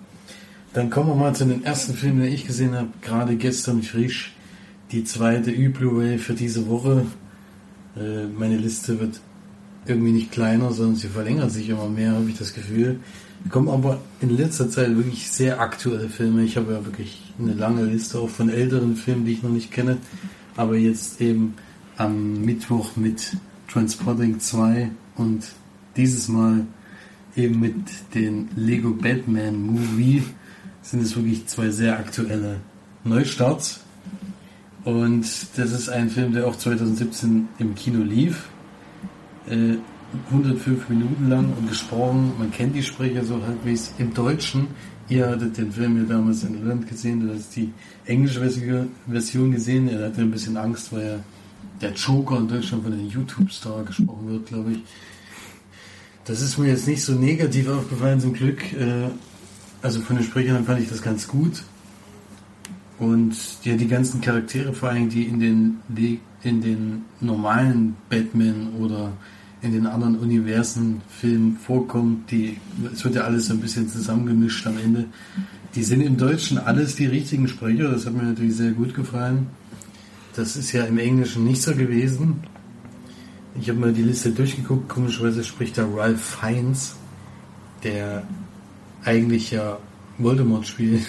Speaker 3: dann kommen wir mal zu den ersten Filmen, den ich gesehen habe. Gerade gestern frisch. Die zweite Ü-Blu-ray für diese Woche. Äh, meine Liste wird irgendwie nicht kleiner, sondern sie verlängert sich immer mehr, habe ich das Gefühl. Kommen aber in letzter Zeit wirklich sehr aktuelle Filme. Ich habe ja wirklich eine lange Liste auch von älteren Filmen, die ich noch nicht kenne. Aber jetzt eben am Mittwoch mit Transporting 2 und dieses Mal eben mit den Lego Batman Movie sind es wirklich zwei sehr aktuelle Neustarts. Und das ist ein Film, der auch 2017 im Kino lief. Äh, 105 Minuten lang und gesprochen. Man kennt die Sprecher so halbwegs im Deutschen. Ihr hattet den Film ja damals in Irland gesehen, du hast die englische Version gesehen. Er hatte ein bisschen Angst, weil er der Joker in Deutschland von einem YouTube-Star gesprochen wird, glaube ich. Das ist mir jetzt nicht so negativ aufgefallen, zum Glück. Äh, Also von den Sprechern fand ich das ganz gut. Und ja, die ganzen Charaktere, vor allem die in den, in den normalen Batman oder in den anderen Universen Filmen vorkommen, die, es wird ja alles so ein bisschen zusammengemischt am Ende. Die sind im Deutschen alles die richtigen Sprecher, das hat mir natürlich sehr gut gefallen. Das ist ja im Englischen nicht so gewesen. Ich habe mal die Liste durchgeguckt, komischerweise spricht da Ralph Fiennes, der eigentlich ja Voldemort spielt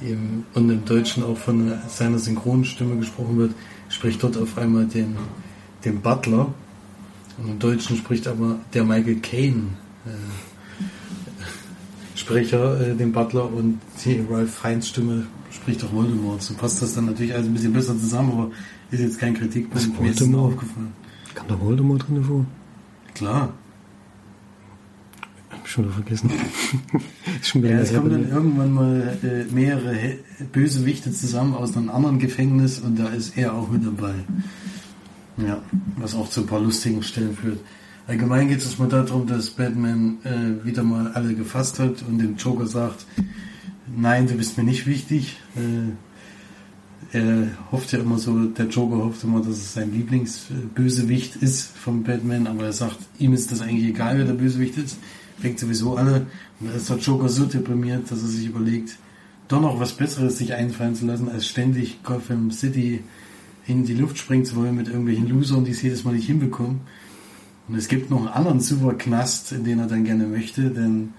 Speaker 3: im, und im Deutschen auch von seiner Synchronstimme gesprochen wird, spricht dort auf einmal den, den Butler und im Deutschen spricht aber der Michael Caine äh, Sprecher äh, den Butler und die Ralph Fiennes Stimme spricht auch Voldemort. So passt das dann natürlich alles ein bisschen besser zusammen, aber ist jetzt kein Kritikpunkt. Mir ist es aufgefallen.
Speaker 5: Kam da Voldemort drin vor?
Speaker 3: Klar.
Speaker 5: Hab ich schon wieder vergessen. ist schon
Speaker 3: Ja, es kommen dann irgendwann mal äh, mehrere Bösewichte zusammen aus einem anderen Gefängnis und da ist er auch mit dabei. Ja, was auch zu ein paar lustigen Stellen führt. Allgemein geht es mal darum, dass Batman äh, wieder mal alle gefasst hat und dem Joker sagt, nein, du bist mir nicht wichtig. Äh, er hofft ja immer so, der Joker hofft immer, dass es sein Lieblingsbösewicht ist vom Batman, aber er sagt, ihm ist das eigentlich egal, wer der Bösewicht ist. Fängt sowieso alle. Und da ist der Joker so deprimiert, dass er sich überlegt, doch noch was Besseres sich einfallen zu lassen, als ständig Gotham City in die Luft springen zu wollen mit irgendwelchen Losern, die es jedes Mal nicht hinbekommen. Und es gibt noch einen anderen super Knast, in den er dann gerne möchte, denn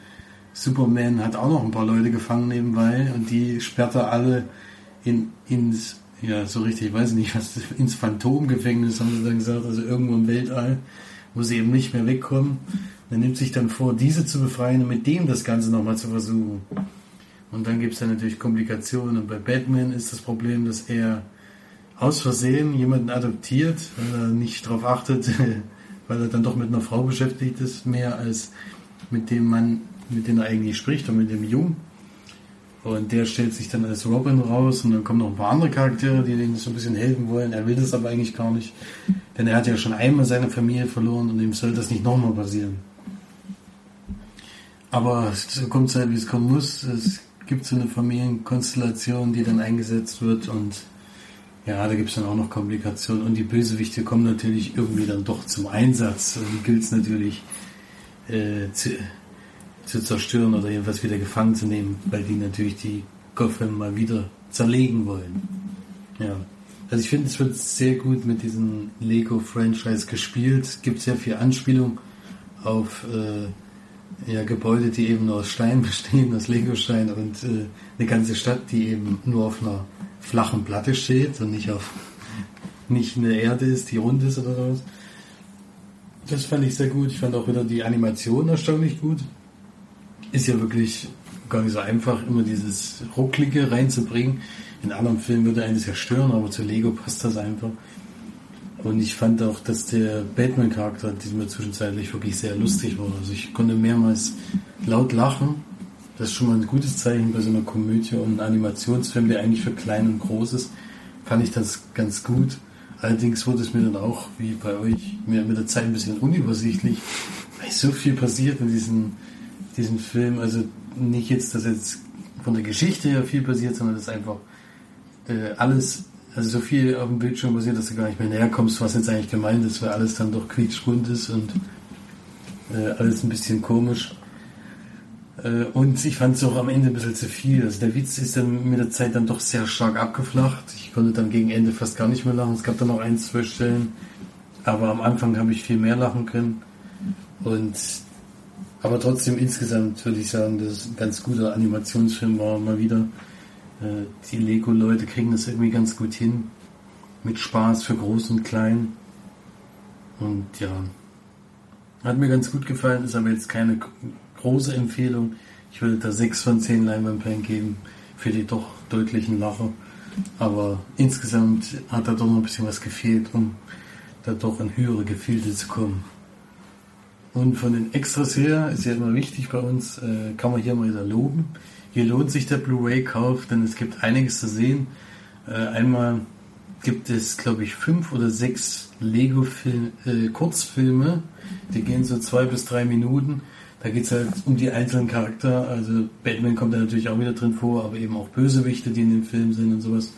Speaker 3: Superman hat auch noch ein paar Leute gefangen nebenbei und die sperrt er alle in, ins, ja, so richtig, ich weiß nicht, was, ins Phantomgefängnis, haben sie dann gesagt, also irgendwo im Weltall, wo sie eben nicht mehr wegkommen. Er nimmt sich dann vor, diese zu befreien und mit dem das Ganze nochmal zu versuchen. Und dann gibt es dann natürlich Komplikationen. Und bei Batman ist das Problem, dass er aus Versehen jemanden adoptiert, weil er nicht darauf achtet, weil er dann doch mit einer Frau beschäftigt ist, mehr als mit dem Mann, mit dem er eigentlich spricht und mit dem Jungen. Und der stellt sich dann als Robin raus und dann kommen noch ein paar andere Charaktere, die ihm so ein bisschen helfen wollen. Er will das aber eigentlich gar nicht, denn er hat ja schon einmal seine Familie verloren und ihm soll das nicht nochmal passieren. Aber so kommt es halt, wie es kommen muss. Es gibt so eine Familienkonstellation, die dann eingesetzt wird und ja, da gibt es dann auch noch Komplikationen und die Bösewichte kommen natürlich irgendwie dann doch zum Einsatz und die gilt es natürlich äh, zu, zu zerstören oder jedenfalls wieder gefangen zu nehmen, weil die natürlich die Gotham mal wieder zerlegen wollen. Ja. Also ich finde, es wird sehr gut mit diesem Lego-Franchise gespielt. Es gibt sehr viel Anspielung auf äh, ja, Gebäude, die eben nur aus Stein bestehen, aus Lego-Stein und äh, eine ganze Stadt, die eben nur auf einer flachen Platte steht und nicht auf nicht eine Erde ist, die rund ist oder was. Das fand ich sehr gut. Ich fand auch wieder die Animation erstaunlich gut. Ist ja wirklich gar nicht so einfach, immer dieses Rucklige reinzubringen. In anderen Filmen würde eines ja stören, aber zu Lego passt das einfach. Und ich fand auch, dass der Batman-Charakter diesmal zwischenzeitlich wirklich sehr lustig war. Also ich konnte mehrmals laut lachen das ist schon mal ein gutes Zeichen bei so einer Komödie und einem Animationsfilm, der eigentlich für klein und groß ist, fand ich das ganz gut. Allerdings wurde es mir dann auch, wie bei euch, mir mit der Zeit ein bisschen unübersichtlich, weil so viel passiert in diesem, diesem Film. Also nicht jetzt, dass jetzt von der Geschichte her viel passiert, sondern dass einfach äh, alles, also so viel auf dem Bildschirm passiert, dass du gar nicht mehr näher kommst, was jetzt eigentlich gemeint ist, weil alles dann doch quietschbunt ist und äh, alles ein bisschen komisch. Äh, und ich fand es auch am Ende ein bisschen zu viel. Also der Witz ist dann mit der Zeit dann doch sehr stark abgeflacht. Ich konnte dann gegen Ende fast gar nicht mehr lachen. Es gab dann noch ein, zwei Stellen. Aber am Anfang habe ich viel mehr lachen können. Und aber trotzdem insgesamt würde ich sagen, dass es ein ganz guter Animationsfilm war. Mal wieder. Äh, die Lego-Leute kriegen das irgendwie ganz gut hin. Mit Spaß für Groß und Klein. Und ja. Hat mir ganz gut gefallen, ist aber jetzt keine große Empfehlung. Ich würde da 6 von 10 Leinwandperlen geben für die doch deutlichen Lacher. Aber insgesamt hat da doch noch ein bisschen was gefehlt, um da doch in höhere Gefilde zu kommen. Und von den Extras her ist ja immer wichtig bei uns, äh, kann man hier mal wieder loben. Hier lohnt sich der Blu-ray-Kauf, denn es gibt einiges zu sehen. Äh, einmal gibt es, glaube ich, fünf oder sechs Lego-Kurzfilme. Äh, die gehen so zwei bis drei Minuten. Da geht es halt um die einzelnen Charakter. Also Batman kommt da natürlich auch wieder drin vor, aber eben auch Bösewichte, die in dem Film sind und sowas.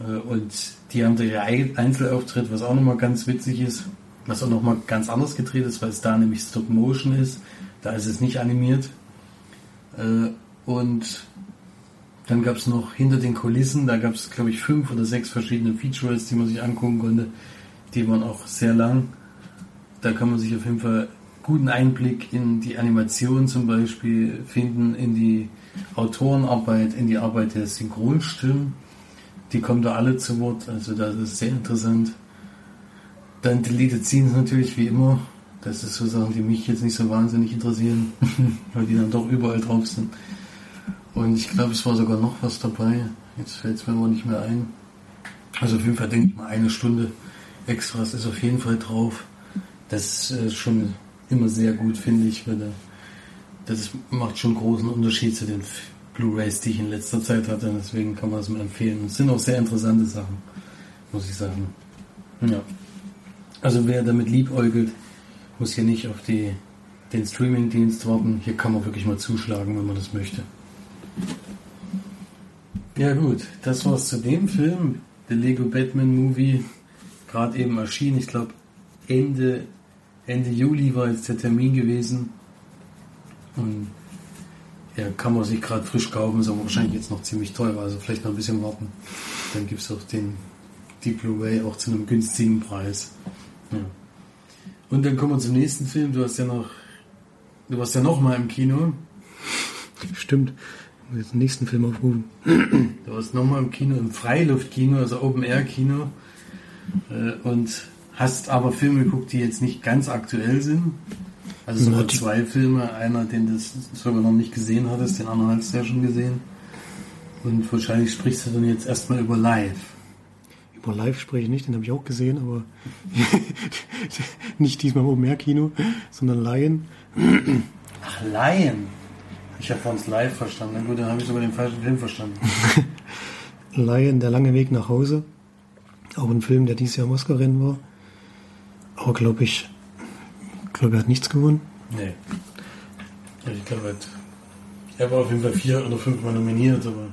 Speaker 3: Äh, und die haben da ihr Einzelauftritt, was auch nochmal ganz witzig ist, was auch nochmal ganz anders gedreht ist, weil es da nämlich Stop Motion ist. Da ist es nicht animiert. Äh, und dann gab es noch hinter den Kulissen, da gab es glaube ich fünf oder sechs verschiedene Features, die man sich angucken konnte. Die waren auch sehr lang. Da kann man sich auf jeden Fall guten Einblick in die Animation zum Beispiel finden, in die Autorenarbeit, in die Arbeit der Synchronstimmen. Die kommen da alle zu Wort, also das ist sehr interessant. Dann Deleted Scenes natürlich wie immer. Das ist so Sachen, die mich jetzt nicht so wahnsinnig interessieren, weil die dann doch überall drauf sind. Und ich glaube, es war sogar noch was dabei. Jetzt fällt es mir aber nicht mehr ein. Also auf jeden Fall denke ich mal eine Stunde Extras ist auf jeden Fall drauf. Das ist schon immer sehr gut, finde ich. Weil das macht schon großen Unterschied zu den Blu-rays, die ich in letzter Zeit hatte. Deswegen kann man es mir empfehlen. Es sind auch sehr interessante Sachen, muss ich sagen. Ja. Also wer damit liebäugelt, muss hier nicht auf die, den Streaming-Dienst warten. Hier kann man wirklich mal zuschlagen, wenn man das möchte. Ja gut, das war's zu dem Film. The Lego Batman Movie, gerade eben erschienen. Ich glaube Ende, Ende Juli war jetzt der Termin gewesen. Und ja, kann man sich gerade frisch kaufen, ist aber wahrscheinlich jetzt noch ziemlich teuer, also vielleicht noch ein bisschen warten. Dann gibt es auch den, die Blu-ray auch zu einem günstigen Preis. Ja. Und dann kommen wir zum nächsten Film. Du hast ja noch, du warst ja noch mal im Kino.
Speaker 5: Stimmt. Ich muss jetzt den nächsten Film aufrufen.
Speaker 3: Du warst noch mal im Kino, im Freiluftkino, also Open-Air-Kino. Äh, und hast aber Filme geguckt, die jetzt nicht ganz aktuell sind. Also sogar zwei Filme. Einer, den du sogar noch nicht gesehen hattest, den anderen hast du ja schon gesehen. Und wahrscheinlich sprichst du dann jetzt erstmal über Live.
Speaker 5: Über Live spreche ich nicht, den habe ich auch gesehen, aber nicht diesmal im Open-Air-Kino, sondern Lion.
Speaker 3: Ach, Lion. Ich habe vorhin Live verstanden. Na gut, dann habe ich sogar den falschen Film verstanden.
Speaker 5: Lion, der lange Weg nach Hause. Auch ein Film, der dieses Jahr im Oscar-Rennen war. Aber glaube ich, glaube er hat nichts gewonnen.
Speaker 3: Nee. Also ich glaube, er er war auf jeden Fall vier oder fünfmal nominiert, aber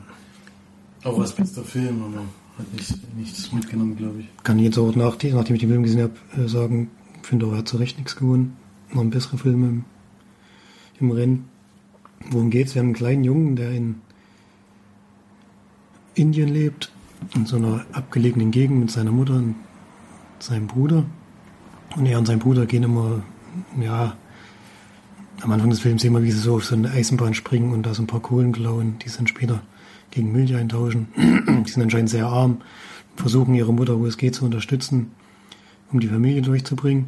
Speaker 3: auch als bester Film, aber hat nicht, nichts mitgenommen, glaube ich.
Speaker 5: Kann jetzt auch nach, nachdem ich den Film gesehen habe, äh, sagen, finde auch, er hat zu Recht nichts gewonnen. Noch bessere Filme im, im Rennen. Worum geht's? Wir haben einen kleinen Jungen, der in Indien lebt, in so einer abgelegenen Gegend mit seiner Mutter und seinem Bruder. Und er und sein Bruder gehen immer, ja, am Anfang des Films sehen wir, wie sie so auf so eine Eisenbahn springen und da so ein paar Kohlen klauen, die dann später gegen Milch eintauschen. die sind anscheinend sehr arm, versuchen ihre Mutter, wo es geht, zu unterstützen, um die Familie durchzubringen.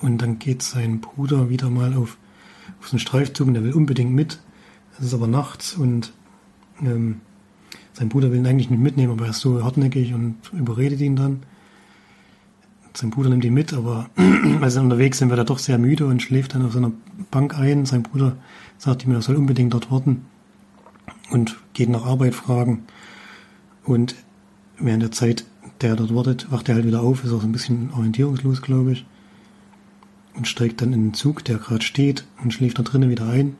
Speaker 5: Und dann geht sein Bruder wieder mal auf, auf so einen Streifzug und der will unbedingt mit. Es ist aber nachts und ähm, sein Bruder will ihn eigentlich nicht mitnehmen, aber er ist so hartnäckig und überredet ihn dann. Sein Bruder nimmt ihn mit, aber als sie unterwegs sind, wird er doch sehr müde und schläft dann auf so einer Bank ein. Sein Bruder sagt ihm, er soll unbedingt dort warten und geht nach Arbeit fragen. Und während der Zeit, der er dort wartet, wacht er halt wieder auf, ist auch so ein bisschen orientierungslos, glaube ich. Und steigt dann in den Zug, der gerade steht, und schläft da drinnen wieder ein.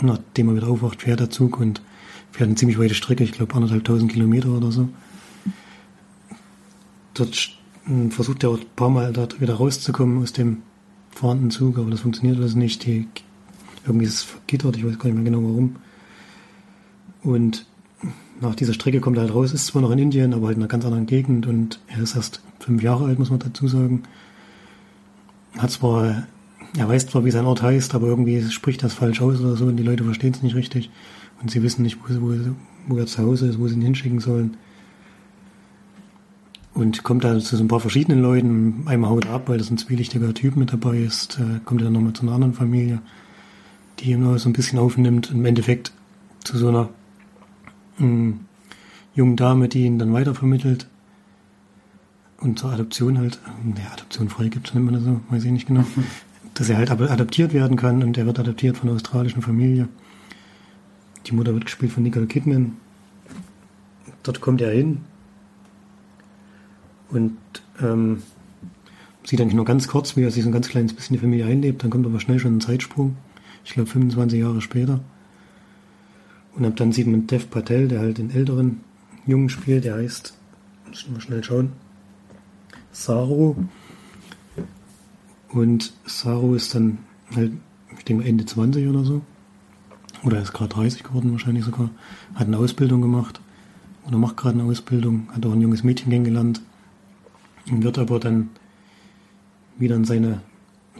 Speaker 5: Nachdem er wieder aufwacht, fährt der Zug und fährt eine ziemlich weite Strecke, ich glaube anderthalbtausend Kilometer oder so. Dort sch- m, versucht er auch ein paar Mal dort wieder rauszukommen aus dem fahrenden Zug, aber das funktioniert alles nicht. Die, irgendwie ist es vergittert, ich weiß gar nicht mehr genau warum. Und nach dieser Strecke kommt er halt raus, ist zwar noch in Indien, aber halt in einer ganz anderen Gegend und er ist erst fünf Jahre alt, muss man dazu sagen. Hat zwar, er weiß zwar, wie sein Ort heißt, aber irgendwie spricht das falsch aus oder so und die Leute verstehen es nicht richtig und sie wissen nicht, wo, wo, wo er zu Hause ist, wo sie ihn hinschicken sollen. Und kommt da zu so ein paar verschiedenen Leuten, einmal haut er ab, weil das ein zwielichtiger Typ mit dabei ist, äh, kommt er dann nochmal zu einer anderen Familie, die ihn noch so ein bisschen aufnimmt und im Endeffekt zu so einer mh, jungen Dame, die ihn dann weitervermittelt und zur Adoption halt, der Adoption frei gibt, nennt man das so, weiß ich nicht genau, dass er halt aber adoptiert werden kann und er wird adoptiert von einer australischen Familie. Die Mutter wird gespielt von Nicole Kidman. Dort kommt er hin und ähm, sieht eigentlich nur ganz kurz, wie er sich so ein ganz kleines bisschen die Familie einlebt, dann kommt aber schnell schon ein Zeitsprung, ich glaube 25 Jahre später. Und ab dann sieht man Dev Patel, der halt den älteren Jungen spielt, der heißt, muss ich mal schnell schauen, Saru. Und Saru ist dann halt, ich denke Ende 20 oder so. Oder er ist gerade 30 geworden wahrscheinlich sogar. Hat eine Ausbildung gemacht. Oder macht gerade eine Ausbildung. Hat auch ein junges Mädchen kennengelernt. Und wird aber dann wieder an seine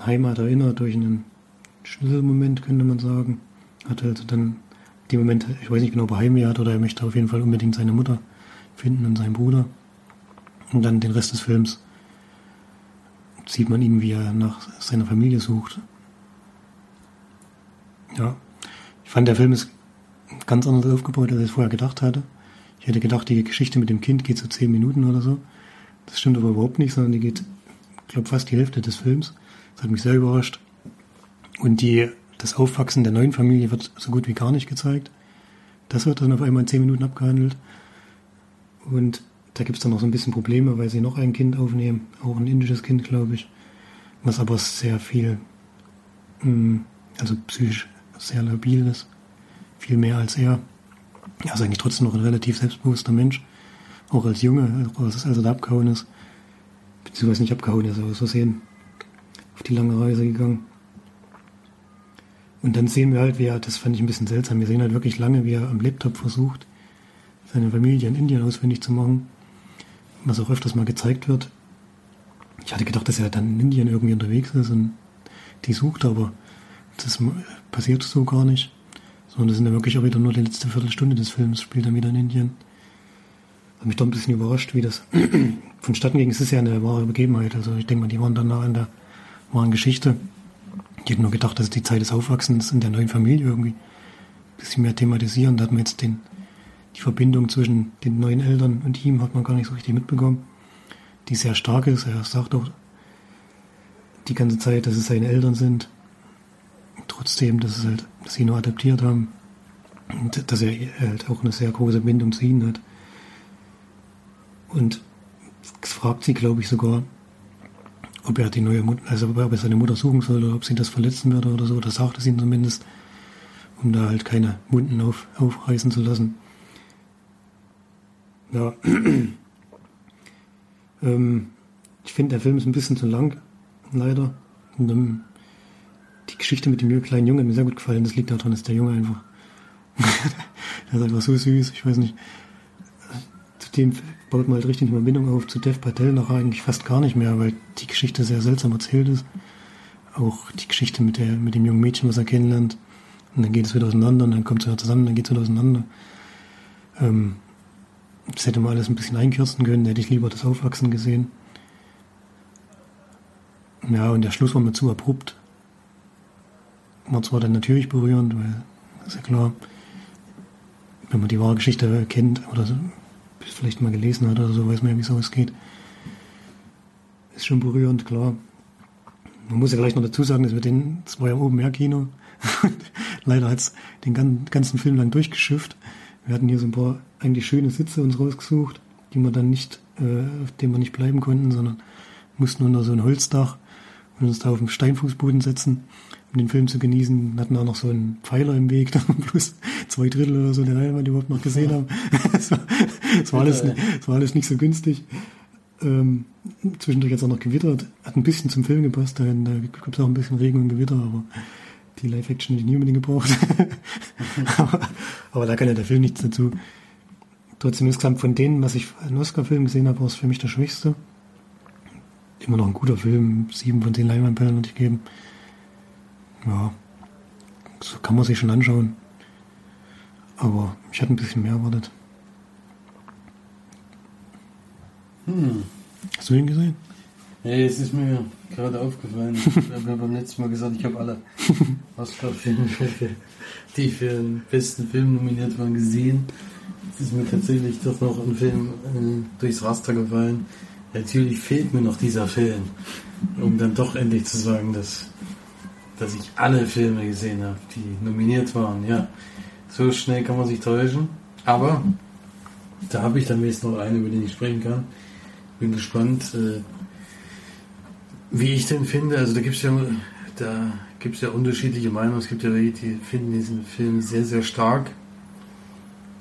Speaker 5: Heimat erinnert durch einen Schlüsselmoment, könnte man sagen. Hat also dann die Moment, ich weiß nicht genau, ob er hat oder er möchte auf jeden Fall unbedingt seine Mutter finden und seinen Bruder. Und dann den Rest des Films sieht man ihn, wie er nach seiner Familie sucht. Ja, ich fand, der Film ist ganz anders aufgebaut, als ich vorher gedacht hatte. Ich hätte gedacht, die Geschichte mit dem Kind geht so zehn Minuten oder so. Das stimmt aber überhaupt nicht, sondern die geht, ich glaube, fast die Hälfte des Films. Das hat mich sehr überrascht. Und die, das Aufwachsen der neuen Familie wird so gut wie gar nicht gezeigt. Das wird dann auf einmal in zehn Minuten abgehandelt. Und da gibt es dann noch so ein bisschen Probleme, weil sie noch ein Kind aufnehmen, auch ein indisches Kind, glaube ich, was aber sehr viel, mh, also psychisch sehr labil ist, viel mehr als er. er ist eigentlich trotzdem noch ein relativ selbstbewusster Mensch. Auch als Junge, als, als er da abgehauen ist. Beziehungsweise nicht abgehauen ist, aber so sehen. Auf die lange Reise gegangen. Und dann sehen wir halt, wie er, das fand ich ein bisschen seltsam, wir sehen halt wirklich lange, wie er am Laptop versucht, seine Familie in Indien ausfindig zu machen. Was auch öfters mal gezeigt wird. Ich hatte gedacht, dass er dann in Indien irgendwie unterwegs ist und die sucht, aber das passiert so gar nicht. Sondern das sind ja wirklich auch wieder nur die letzte Viertelstunde des Films, spielt er wieder in Indien. Hat mich doch ein bisschen überrascht, wie das vonstatten ging. Es ist ja eine wahre Begebenheit. Also ich denke mal, die waren dann nah an der wahren Geschichte. Ich hätte nur gedacht, dass die Zeit des Aufwachsens in der neuen Familie irgendwie ein bisschen mehr thematisieren. Da hat man jetzt den, die Verbindung zwischen den neuen Eltern und ihm hat man gar nicht so richtig mitbekommen, die sehr stark ist. Er sagt auch die ganze Zeit, dass es seine Eltern sind. Trotzdem, dass, es halt, dass sie nur adaptiert haben und dass er halt auch eine sehr große Bindung zu ihnen hat. Und es fragt sie, glaube ich, sogar, ob er die neue Mutter, also ob er seine Mutter suchen soll oder ob sie das verletzen würde oder so. Das sagt es ihm zumindest, um da halt keine Wunden auf, aufreißen zu lassen. Ja. ähm, ich finde, der Film ist ein bisschen zu lang, leider. Und, ähm, die Geschichte mit dem kleinen Jungen hat mir sehr gut gefallen. Das liegt daran, dass der Junge einfach, der ist einfach so süß, ich weiß nicht. Zudem baut man halt richtig eine Verbindung auf zu Dev Patel nachher eigentlich fast gar nicht mehr, weil die Geschichte sehr seltsam erzählt ist. Auch die Geschichte mit, der, mit dem jungen Mädchen, was er kennenlernt. Und dann geht es wieder auseinander und dann kommt es wieder zusammen, dann geht es wieder auseinander. Ähm, das hätte man alles ein bisschen einkürzen können, hätte ich lieber das Aufwachsen gesehen. Ja, und der Schluss war mir zu abrupt. War zwar dann natürlich berührend, weil, ist ja klar, wenn man die wahre Geschichte kennt oder vielleicht mal gelesen hat oder so, weiß man ja, wie sowas geht. Ist schon berührend, klar. Man muss ja gleich noch dazu sagen, dass wir den, ja oben mehr Kino. Leider hat es den ganzen Film lang durchgeschifft. Wir hatten hier so ein paar eigentlich schöne Sitze uns rausgesucht, die wir dann nicht, äh, auf denen wir nicht bleiben konnten, sondern mussten unter so ein Holzdach und uns da auf den Steinfußboden setzen um den Film zu genießen. Wir hatten auch noch so einen Pfeiler im Weg, plus zwei Drittel oder so der Leinwand überhaupt noch gesehen haben. Es war, das war, alles, das war alles nicht so günstig. Ähm, zwischendurch hat es auch noch gewittert. Hat ein bisschen zum Film gepasst, da, gab es auch ein bisschen Regen und Gewitter, aber die Live-Action hätte ich nie unbedingt gebraucht. aber, aber, da kann ja der Film nichts dazu. Trotzdem insgesamt von denen, was ich einen Oscar-Film gesehen habe, war es für mich der schwächste. Immer noch ein guter Film, sieben von zehn Leinwandperlen würde ich geben. Ja, so kann man sich schon anschauen. Aber ich hatte ein bisschen mehr erwartet.
Speaker 3: Hm.
Speaker 5: Hast du ihn gesehen?
Speaker 3: Ja, es ist mir gerade aufgefallen. Ich habe ja beim letzten Mal gesagt, ich habe alle Oscar-Filme, die für den besten Film nominiert waren, gesehen. Es ist mir tatsächlich doch noch ein Film äh, durchs Raster gefallen. Natürlich fehlt mir noch dieser Film, um dann doch endlich zu sagen, dass dass ich alle Filme gesehen habe, die nominiert waren. Ja, so schnell kann man sich täuschen. Aber da habe ich dann wenigstens noch einen, über den ich sprechen kann. Bin gespannt, äh, wie ich den finde. Also da gibt es ja, da gibt's ja unterschiedliche Meinungen. Es gibt ja welche, die finden diesen Film sehr, sehr stark.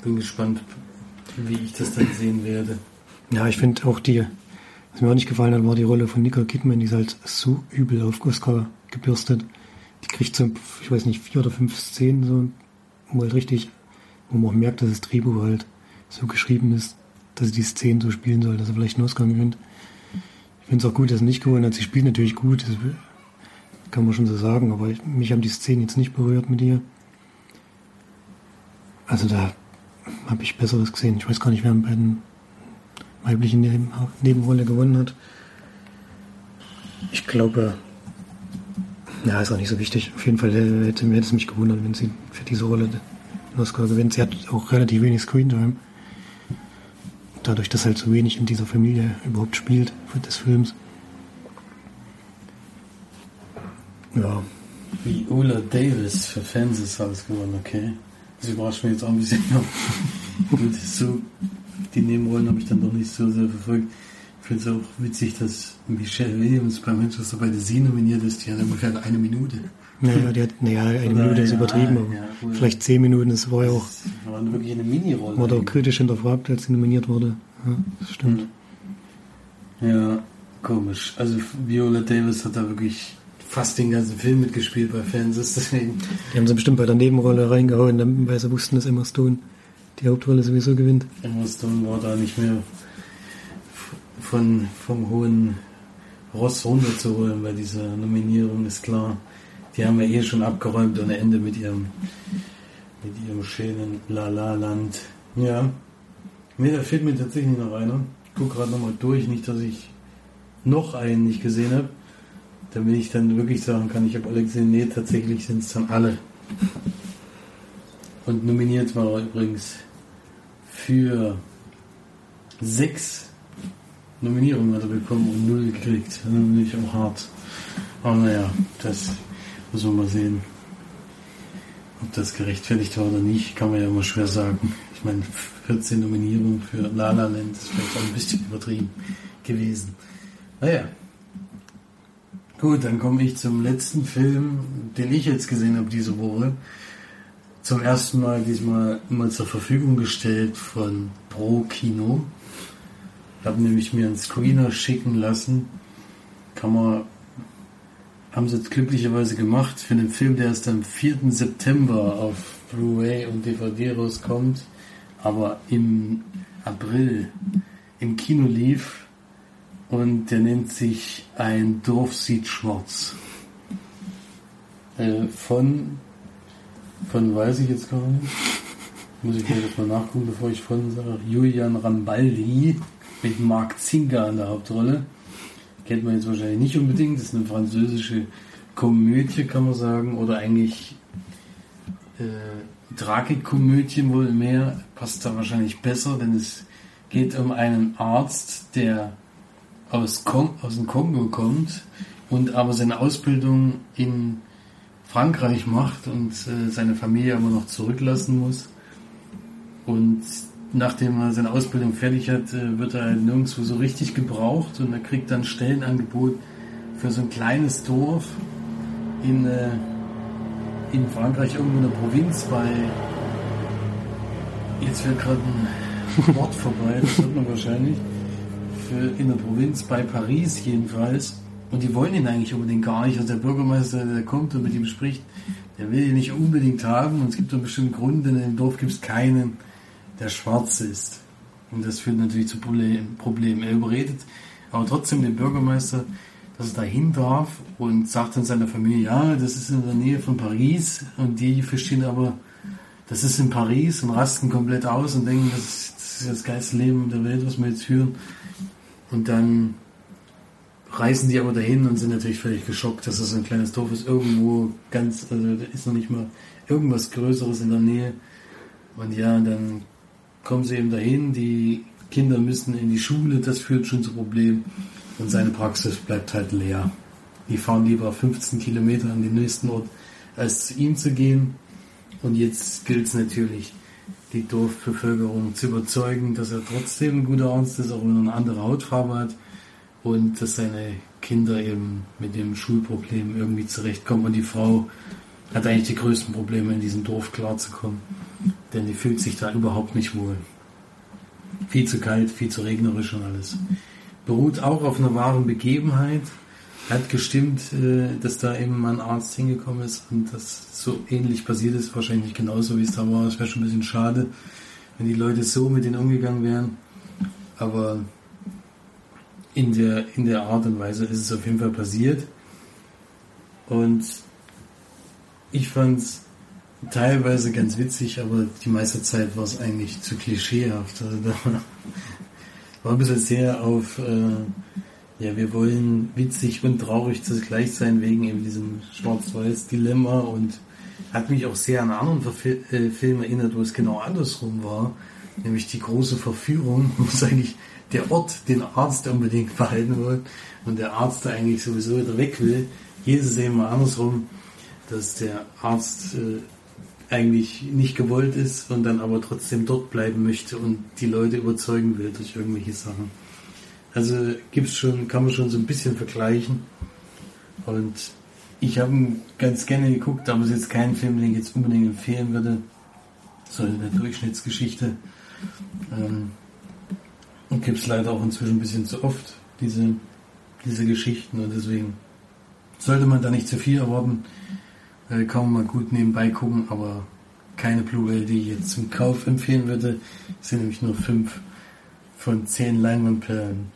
Speaker 3: Bin gespannt, wie ich das dann sehen werde.
Speaker 5: Ja, ich finde auch die, was mir auch nicht gefallen hat, war die Rolle von Nicole Kidman, die ist halt so übel auf Oscar gebürstet die kriegt so, ich weiß nicht, vier oder fünf Szenen, so, wo halt richtig, wo man auch merkt, dass das Drehbuch halt so geschrieben ist, dass sie die Szenen so spielen soll, dass er vielleicht einen Oscar gewinnt. Ich finde es auch gut, dass er nicht gewonnen hat. Sie spielt natürlich gut, das kann man schon so sagen, aber mich haben die Szenen jetzt nicht berührt mit ihr. Also da habe ich Besseres gesehen. Ich weiß gar nicht, wer bei den weiblichen Nebenrolle gewonnen hat. Ich glaube, ja, ist auch nicht so wichtig. Auf jeden Fall äh, hätte, hätte es mich gewundert, wenn sie für diese Rolle den Oscar gewinnt. Sie hat auch relativ wenig Screentime. Dadurch, dass halt so wenig in dieser Familie überhaupt spielt des Films. Ja.
Speaker 3: Wie Ula Davis für Fans alles gewonnen, okay. Das überrascht mich jetzt auch ein bisschen. So, die Nebenrollen habe ich dann doch nicht so sehr verfolgt. Finde es auch witzig, dass Michelle Williams bei Manchester bei der Sie nominiert ist. Die hat ungefähr eine Minute.
Speaker 5: Naja, die hat, naja eine
Speaker 3: Oder,
Speaker 5: Minute ist
Speaker 3: ja,
Speaker 5: übertrieben, aber
Speaker 3: ja,
Speaker 5: vielleicht zehn Minuten, das war ja auch,
Speaker 3: Das war wirklich eine Mini-Rolle.
Speaker 5: wurde auch kritisch hinterfragt, als sie nominiert wurde. Ja, das stimmt.
Speaker 3: Ja, komisch. Also Viola Davis hat da wirklich fast den ganzen Film mitgespielt bei Fans. Deswegen
Speaker 5: Die haben sie bestimmt bei der Nebenrolle reingehauen, weil sie wussten, dass Emma Stone die Hauptrolle sowieso gewinnt.
Speaker 3: Emma Stone war da nicht mehr von, vom hohen Ross runterzuholen bei dieser Nominierung, ist klar. Die haben ja eh schon abgeräumt ohne Ende mit ihrem, mit ihrem schönen La La Land. Ja. Nee, da fehlt mir tatsächlich noch einer. Ich guck gerade nochmal durch, nicht, dass ich noch einen nicht gesehen habe. Damit ich dann wirklich sagen kann, ich habe alle gesehen. Nee, tatsächlich sind es dann alle. Und nominiert war übrigens für sechs Nominierungen hat er bekommen und null gekriegt. Das ist natürlich auch hart. Aber naja, das muss man mal sehen. Ob das gerechtfertigt war oder nicht, kann man ja immer schwer sagen. Ich meine, 14 Nominierungen für La La Land ist vielleicht auch ein bisschen übertrieben gewesen. Naja. Gut, dann komme ich zum letzten Film, den ich jetzt gesehen habe diese Woche. Zum ersten Mal diesmal mal zur Verfügung gestellt von Pro Kino. Ich habe nämlich mir einen Screener schicken lassen. Kann man, haben sie jetzt glücklicherweise gemacht für einen Film, der erst am 4. September auf Blu-ray und DVD rauskommt, aber im April im Kino lief und der nennt sich Ein Dorf sieht schwarz. Äh, von, von weiß ich jetzt gar nicht. Muss ich gleich mal nachgucken, bevor ich von sage. Julian Rambaldi mit Mark Zinker in der Hauptrolle. Kennt man jetzt wahrscheinlich nicht unbedingt. Das ist eine französische Komödie, kann man sagen. Oder eigentlich äh, Tragikomödie wohl mehr. Passt da wahrscheinlich besser, denn es geht um einen Arzt, der aus, Kon aus dem Kongo kommt und aber seine Ausbildung in Frankreich macht und äh, seine Familie aber noch zurücklassen muss. Und nachdem er seine Ausbildung fertig hat, äh, wird er halt nirgendwo so richtig gebraucht und er kriegt dann Stellenangebot für so ein kleines Dorf in, äh, in Frankreich, irgendwo in der Provinz bei. Jetzt fällt gerade ein Wort vorbei, das hört man wahrscheinlich. Für, in der Provinz bei Paris jedenfalls. Und die wollen ihn eigentlich unbedingt gar nicht. Also der Bürgermeister, der kommt und mit ihm spricht, der will ihn nicht unbedingt haben. Und es gibt einen bestimmten Grund, denn in dem Dorf gibt es keinen, der schwarz ist. Und das führt natürlich zu Problem- Problemen. Er überredet aber trotzdem den Bürgermeister, dass er dahin darf und sagt dann seiner Familie, ja, das ist in der Nähe von Paris. Und die verstehen aber, das ist in Paris und rasten komplett aus und denken, das ist das, ist das geilste Leben der Welt, was wir jetzt führen. Und dann reisen die aber dahin und sind natürlich völlig geschockt, dass das ein kleines Dorf ist. Irgendwo ganz, also da ist noch nicht mal irgendwas Größeres in der Nähe. Und ja, dann kommen sie eben dahin, die Kinder müssen in die Schule, das führt schon zu Problemen. Und seine Praxis bleibt halt leer. Die fahren lieber 15 Kilometer an den nächsten Ort, als zu ihm zu gehen. Und jetzt gilt es natürlich, die Dorfbevölkerung zu überzeugen, dass er trotzdem ein guter Arzt ist, auch wenn er eine andere Hautfarbe hat. Und dass seine Kinder eben mit dem Schulproblem irgendwie zurechtkommen. Und die Frau hat eigentlich die größten Probleme in diesem Dorf klarzukommen. Denn die fühlt sich da überhaupt nicht wohl. Viel zu kalt, viel zu regnerisch und alles. Beruht auch auf einer wahren Begebenheit. Hat gestimmt, äh, dass da eben mal ein Arzt hingekommen ist und das so ähnlich passiert ist. Wahrscheinlich genauso, wie es da war. Es wäre schon ein bisschen schade, wenn die Leute so mit denen umgegangen wären. Aber in der, in der Art und Weise ist es auf jeden Fall passiert. Und ich fand es teilweise ganz witzig, aber die meiste Zeit war es eigentlich zu klischeehaft. Also da war ein bisschen sehr auf, äh, ja, wir wollen witzig und traurig zugleich sein, wegen eben diesem Schwarz-Weiß-Dilemma und hat mich auch sehr an anderen Verfil äh, Film erinnert, wo es genau andersrum war, nämlich die große Verführung, wo es eigentlich der Ort den Arzt unbedingt behalten will und der Arzt eigentlich sowieso wieder weg will. Hier ist es eben andersrum, dass der Arzt äh, eigentlich nicht gewollt ist und dann aber trotzdem dort bleiben möchte und die Leute überzeugen will durch irgendwelche Sachen. Also gibt's schon, kann man schon so ein bisschen vergleichen. Und ich habe ganz gerne geguckt, aber es ist jetzt kein Film, den ich jetzt unbedingt empfehlen würde. So eine Durchschnittsgeschichte. Ähm, und gibt es leider auch inzwischen ein bisschen zu oft, diese, diese Geschichten. Und deswegen sollte man da nicht zu viel erwarten. Äh, kann man mal gut nebenbei gucken, aber keine Blu-ray, die ich jetzt zum Kauf empfehlen würde. Es sind nämlich nur fünf von zehn Leinwandperlen.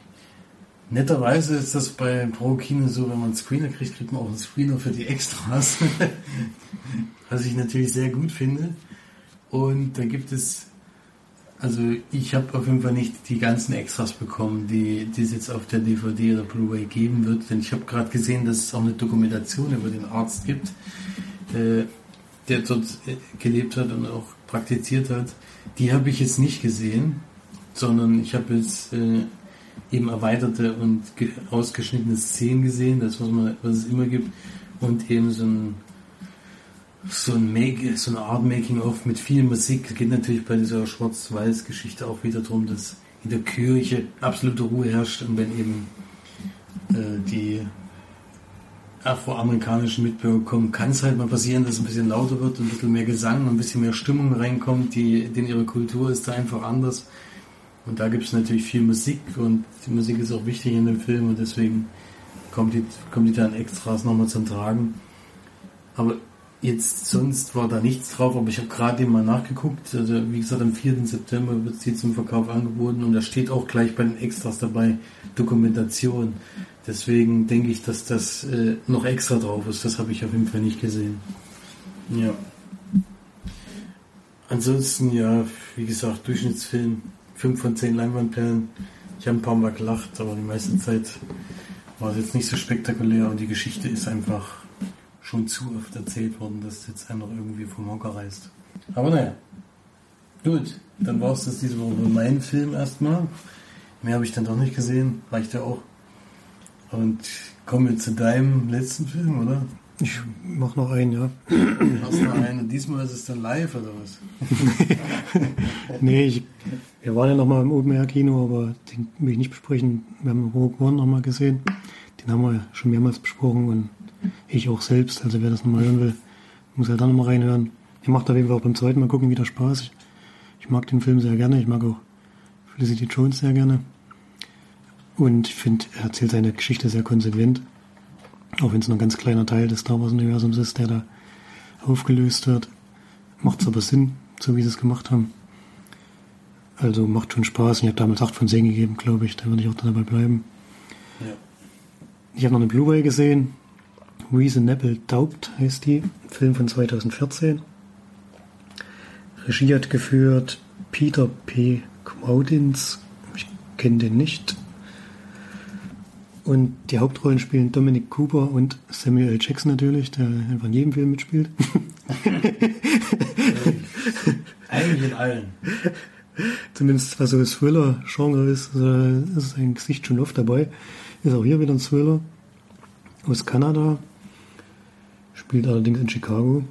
Speaker 3: Netterweise ist das bei Pro Kino so, wenn man einen Screener kriegt, kriegt man auch einen Screener für die Extras. Was ich natürlich sehr gut finde. Und da gibt es, also ich habe auf jeden Fall nicht die ganzen Extras bekommen, die, es jetzt auf der DVD oder Blu-ray geben wird. Denn ich habe gerade gesehen, dass es auch eine Dokumentation über den Arzt gibt, äh, der dort äh, gelebt hat und auch praktiziert hat. Die habe ich jetzt nicht gesehen, sondern ich habe jetzt äh, eben erweiterte und ausgeschnittene Szenen gesehen, das was man, was es immer gibt, und eben so ein so, ein Make, so eine Art Making-of mit viel Musik. Es geht natürlich bei dieser Schwarz-Weiß-Geschichte auch wieder darum, dass in der Kirche absolute Ruhe herrscht und wenn eben äh, die afroamerikanischen Mitbürger kommen, kann es halt mal passieren, dass es ein bisschen lauter wird und ein bisschen mehr Gesang und ein bisschen mehr Stimmung reinkommt. Die, denn ihre Kultur ist da einfach anders. Und da gibt es natürlich viel Musik und die Musik ist auch wichtig in dem Film und deswegen kommt die, kommt die dann Extras nochmal zum Tragen. Aber jetzt sonst war da nichts drauf, aber ich habe gerade mal nachgeguckt. Also wie gesagt, am 4. September wird sie zum Verkauf angeboten und da steht auch gleich bei den Extras dabei Dokumentation. Deswegen denke ich, dass das äh, noch extra drauf ist. Das habe ich auf jeden Fall nicht gesehen. Ja. Ansonsten ja, wie gesagt, Durchschnittsfilm 5 von 10 Leinwandperlen. Ich habe ein paar Mal gelacht, aber die meiste Zeit war es jetzt nicht so spektakulär und die Geschichte ist einfach schon zu oft erzählt worden, dass jetzt einfach irgendwie vom Hocker reißt. Aber naja. Gut, dann war es das diese Woche meinen Film erstmal. Mehr habe ich dann doch nicht gesehen, reicht ja auch. Und kommen wir zu deinem letzten Film, oder?
Speaker 5: Ich mach noch einen, ja.
Speaker 3: Hast noch einen und diesmal ist es dann live oder was?
Speaker 5: nee, ich, wir waren ja noch mal im Open Air Kino, aber den will ich nicht besprechen. Wir haben Rogue One noch mal gesehen. Den haben wir schon mehrmals besprochen und ich auch selbst. Also wer das nochmal hören will, muss halt dann nochmal reinhören. Er macht auf jeden Fall auch beim zweiten Mal gucken wieder Spaß. Ich, ich mag den Film sehr gerne. Ich mag auch Felicity Jones sehr gerne. Und ich finde, er erzählt seine Geschichte sehr konsequent. Auch wenn es nur ein ganz kleiner Teil des Star Wars-Universums ist, der da aufgelöst wird. Macht es aber Sinn, so wie sie es gemacht haben. Also macht schon Spaß. Ich habe damals 8 von 10 gegeben, glaube ich. Da würde ich auch dabei bleiben. Ja. Ich habe noch eine Blu-ray gesehen. Reasonable Doubt heißt die. Film von 2014. Regie hat geführt Peter P. Quaudins. Ich kenne den nicht. Und die Hauptrollen spielen Dominic Cooper und Samuel L. Jackson natürlich, der einfach in jedem Film mitspielt.
Speaker 3: Eigentlich in allen.
Speaker 5: Zumindest was so das Thriller-Genre ist, ist sein Gesicht schon oft dabei. Ist auch hier wieder ein Thriller aus Kanada. Spielt allerdings in Chicago.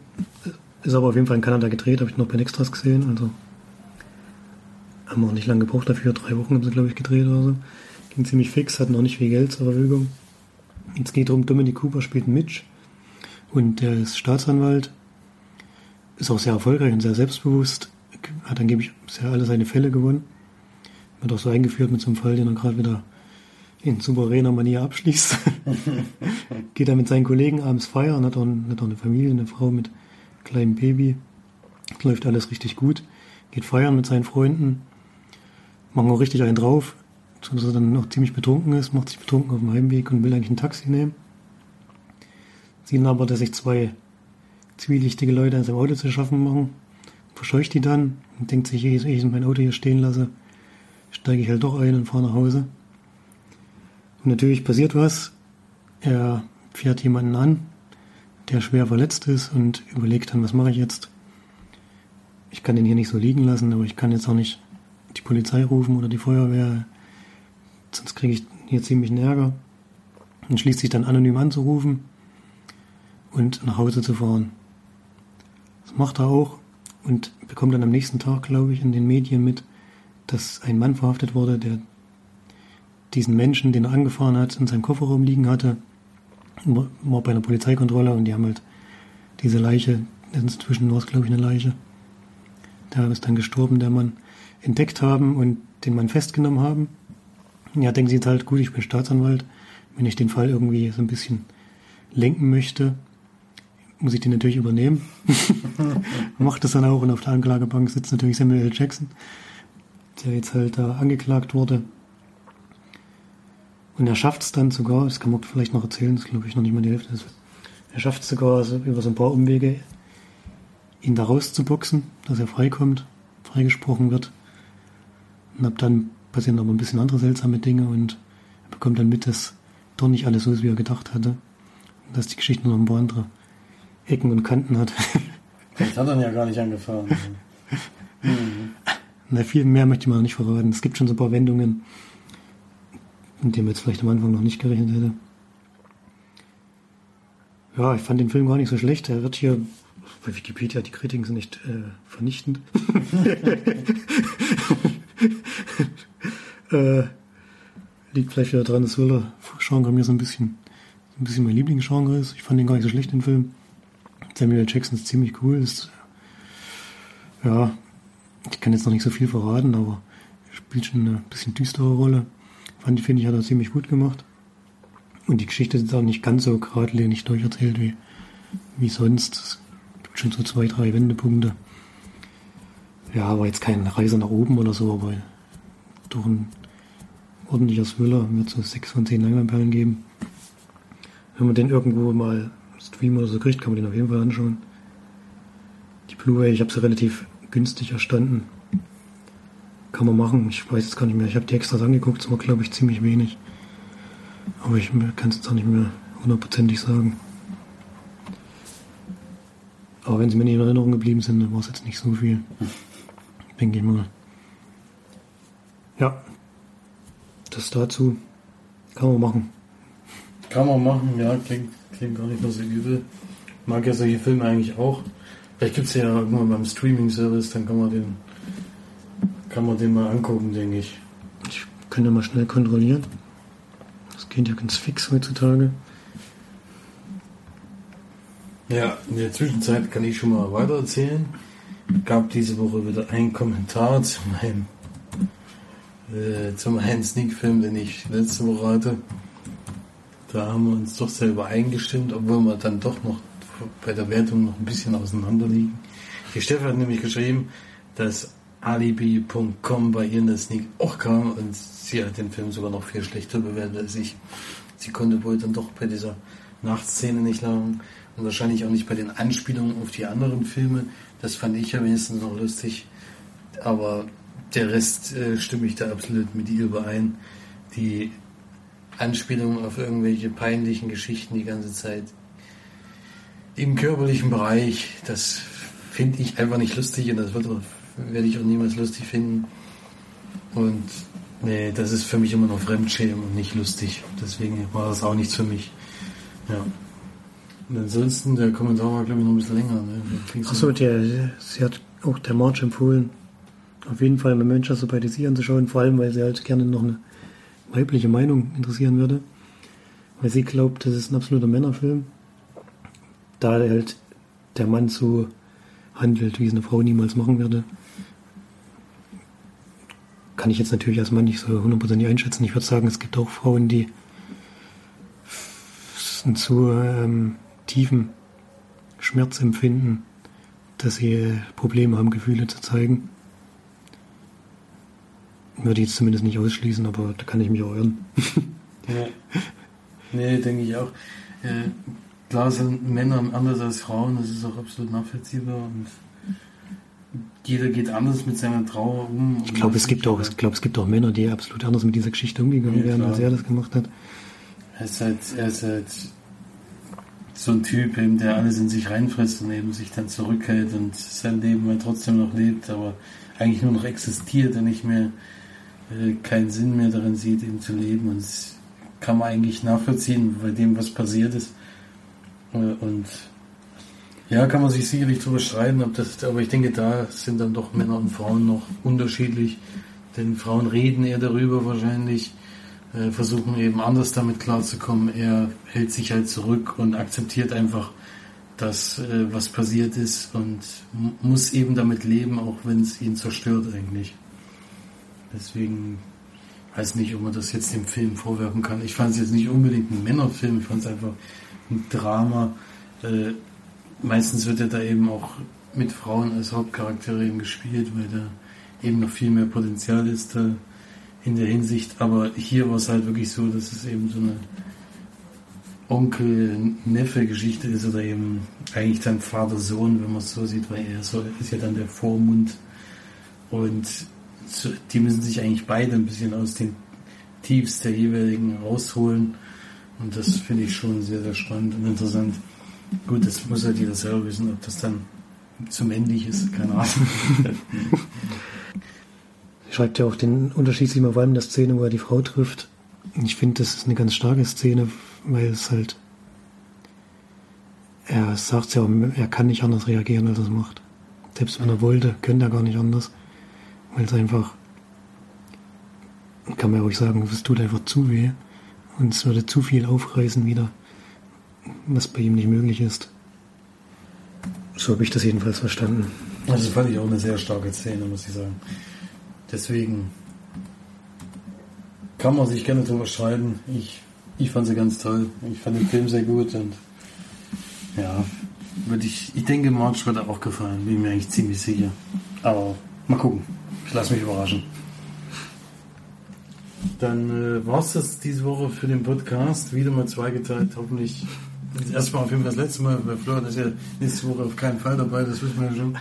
Speaker 5: Ist aber auf jeden Fall in Kanada gedreht, habe ich noch bei Extras gesehen. Also haben wir auch nicht lange gebraucht dafür. Drei Wochen haben sie, glaube ich, gedreht oder so. Ging ziemlich fix, hatten noch nicht viel Geld zur Verfügung. Jetzt geht darum, Dominic Cooper spielt Mitch und der ist Staatsanwalt. Ist auch sehr erfolgreich und sehr selbstbewusst. Hat angeblich sehr alle seine Fälle gewonnen. Wird auch so eingeführt mit so einem Fall, den er gerade wieder in souveräner Manier abschließt. Geht er mit seinen Kollegen abends feiern, hat auch, hat auch eine Familie, eine Frau mit kleinem Baby. Läuft alles richtig gut. Geht feiern mit seinen Freunden. Machen auch richtig einen drauf. So dass er dann noch ziemlich betrunken ist, macht sich betrunken auf dem Heimweg und will eigentlich ein Taxi nehmen. Sehen aber, dass sich zwei zwielichtige Leute in seinem Auto zu schaffen machen. Verscheucht die dann und denkt sich, ehe ich mein Auto hier stehen lasse, steige ich halt doch ein und fahre nach Hause. Und natürlich passiert was. Er fährt jemanden an, der schwer verletzt ist und überlegt dann, was mache ich jetzt? Ich kann den hier nicht so liegen lassen, aber ich kann jetzt auch nicht die Polizei rufen oder die Feuerwehr, sonst kriege ich hier ziemlich einen Ärger. Und schließt sich dann anonym anzurufen und nach Hause zu fahren. Das macht er auch und bekommt dann am nächsten Tag, glaube ich, in den Medien mit, dass ein Mann verhaftet wurde, der diesen Menschen, den er angefahren hat, in seinem Kofferraum liegen hatte. War bei einer Polizeikontrolle und die haben halt diese Leiche, inzwischen war es glaube ich eine Leiche, der ist dann gestorben, der Mann, entdeckt haben und den Mann festgenommen haben. Ja, denken sie jetzt halt, gut, ich bin Staatsanwalt, wenn ich den Fall irgendwie so ein bisschen lenken möchte, muss ich den natürlich übernehmen. Macht das dann auch und auf der Anklagebank sitzt natürlich Samuel L. Jackson, der jetzt halt da angeklagt wurde. Und er schafft es dann sogar, das kann man vielleicht noch erzählen, das glaube ich noch nicht mal die Hälfte ist. Er schafft es sogar also über so ein paar Umwege, ihn da rauszuboxen, dass er freikommt, freigesprochen wird. Und ab dann passieren aber ein bisschen andere seltsame Dinge und er bekommt dann mit, dass doch nicht alles so ist, wie er gedacht hatte. Und dass die Geschichte noch ein paar andere Ecken und Kanten hat.
Speaker 3: Vielleicht hat er ja gar nicht angefahren.
Speaker 5: mhm. Na, viel mehr möchte ich mal nicht verraten. Es gibt schon so ein paar Wendungen, mit man jetzt vielleicht am Anfang noch nicht gerechnet hätte. Ja, ich fand den Film gar nicht so schlecht. Er wird hier bei Wikipedia, die Kritiken sind nicht äh, vernichtend. äh, liegt vielleicht wieder dran, dass Thriller-Genre mir so ein bisschen, so ein bisschen mein Lieblingsgenre ist. Ich fand den gar nicht so schlecht, den Film. Samuel Jackson ist ziemlich cool. Ist, ja, ich kann jetzt noch nicht so viel verraten, aber spielt schon eine bisschen düstere Rolle. Finde ich, hat er ziemlich gut gemacht. Und die Geschichte ist auch nicht ganz so geradlinig durcherzählt wie, wie sonst. Es gibt schon so zwei, drei Wendepunkte. Ja, aber jetzt kein Reise nach oben oder so, aber doch ein ordentlicher Thriller. Wird so sechs von zehn Leinwandperlen geben. Wenn man den irgendwo mal Stream oder so kriegt, kann man den auf jeden Fall anschauen. Die Blu-ray, ich habe sie relativ günstig erstanden. Kann man machen. Ich weiß jetzt gar nicht mehr. Ich habe die extras angeguckt. Es war, glaube ich, ziemlich wenig. Aber ich kann es jetzt auch nicht mehr hundertprozentig sagen. Aber wenn sie mir nicht in Erinnerung geblieben sind, dann war es jetzt nicht so viel. Denke ich mal. Ja. Das dazu. Kann man machen.
Speaker 3: Kann man machen, ja. Klingt, klingt gar nicht mehr so übel. Mag ja solche Filme eigentlich auch. Vielleicht gibt es ja irgendwann beim Streaming-Service, dann kann man den kann man den mal angucken, denke ich.
Speaker 5: Ich könnte mal schnell kontrollieren. Das geht ja ganz fix heutzutage.
Speaker 3: Ja, in der Zwischenzeit kann ich schon mal weiter erzählen. Gab diese Woche wieder einen Kommentar zu meinem äh, zum einen Sneak-Film, den ich letzte Woche hatte. Da haben wir uns doch selber eingestimmt, obwohl wir dann doch noch bei der Wertung noch ein bisschen auseinander liegen. Die Steffi hat nämlich geschrieben, dass Alibi.com bei ihr in der Sneak auch kam und sie hat den Film sogar noch viel schlechter bewertet als ich. Sie konnte wohl dann doch bei dieser Nachtszene nicht lang und wahrscheinlich auch nicht bei den Anspielungen auf die anderen Filme. Das fand ich ja wenigstens noch lustig. Aber der Rest äh, stimme ich da absolut mit ihr überein. Die Anspielungen auf irgendwelche peinlichen Geschichten die ganze Zeit im körperlichen Bereich, das finde ich einfach nicht lustig und das wird auch werde ich auch niemals lustig finden. Und nee, das ist für mich immer noch Fremdschämen und nicht lustig. Deswegen war das auch nichts für mich. Ja. Und ansonsten, der Kommentar war, glaube ich, noch ein bisschen länger. Ne?
Speaker 5: Achso, sie hat auch der March empfohlen, auf jeden Fall mit Manchester bei DC anzuschauen, vor allem, weil sie halt gerne noch eine weibliche Meinung interessieren würde. Weil sie glaubt, das ist ein absoluter Männerfilm. Da halt der Mann so handelt, wie es eine Frau niemals machen würde kann ich jetzt natürlich Mann nicht so hundertprozentig einschätzen. Ich würde sagen, es gibt auch Frauen, die einen zu ähm, tiefen Schmerz empfinden, dass sie Probleme haben, Gefühle zu zeigen. Würde ich jetzt zumindest nicht ausschließen, aber da kann ich mich auch irren.
Speaker 3: ja. Nee, denke ich auch. Äh, klar sind Männer anders als Frauen, das ist auch absolut nachvollziehbar und jeder geht anders mit seiner Trauer um.
Speaker 5: Ich glaube, es gibt auch, ich glaube, es gibt auch Männer, die absolut anders mit dieser Geschichte umgegangen ja, wären, als er das gemacht hat.
Speaker 3: Er ist halt, er ist halt so ein Typ, eben, der alles in sich reinfrisst und eben sich dann zurückhält und sein Leben halt trotzdem noch lebt, aber eigentlich nur noch existiert und nicht mehr äh, keinen Sinn mehr darin sieht, eben zu leben. Und das kann man eigentlich nachvollziehen bei dem, was passiert ist. Äh, und ja, kann man sich sicherlich drüber streiten, ob das, aber ich denke, da sind dann doch Männer und Frauen noch unterschiedlich. Denn Frauen reden eher darüber wahrscheinlich, äh, versuchen eben anders damit klarzukommen. Er hält sich halt zurück und akzeptiert einfach, dass äh, was passiert ist und muss eben damit leben, auch wenn es ihn zerstört eigentlich. Deswegen weiß nicht, ob man das jetzt dem Film vorwerfen kann. Ich fand es jetzt nicht unbedingt ein Männerfilm, ich fand es einfach ein Drama. Äh, meistens wird er da eben auch mit Frauen als Hauptcharaktere eben gespielt, weil da eben noch viel mehr Potenzial ist da in der Hinsicht. Aber hier war es halt wirklich so, dass es eben so eine Onkel-Neffe-Geschichte ist oder eben eigentlich dann Vater-Sohn, wenn man es so sieht, weil er ist ja dann der Vormund und die müssen sich eigentlich beide ein bisschen aus den Tiefs der jeweiligen rausholen und das finde ich schon sehr, sehr spannend und interessant. Gut, das muss halt jeder selber wissen, ob das dann zu männlich ist, keine Ahnung.
Speaker 5: Schreibt ja auch den Unterschied, sieht man vor allem in der Szene, wo er die Frau trifft. Ich finde, das ist eine ganz starke Szene, weil es halt, er sagt ja, er kann nicht anders reagieren, als er es macht. Selbst wenn er wollte, könnte er gar nicht anders, weil es einfach, kann man ja ruhig sagen, es tut einfach zu weh und es würde zu viel aufreißen wieder, was bei ihm nicht möglich ist. So habe ich das jedenfalls verstanden.
Speaker 3: Also fand ich auch eine sehr starke Szene, muss ich sagen. Deswegen kann man sich gerne drüber streiten. Ich, ich fand sie ganz toll. Ich fand den Film sehr gut und ja, würde ich, ich denke, March wird auch gefallen, bin mir eigentlich ziemlich sicher. Aber mal gucken. Ich lasse mich überraschen. Dann äh, war es das diese Woche für den Podcast. Wieder mal zweigeteilt. Hoffentlich erstmal auf jeden Fall das letzte Mal. Bei Florian ist ja nächste Woche auf keinen Fall dabei, das wissen wir ja schon.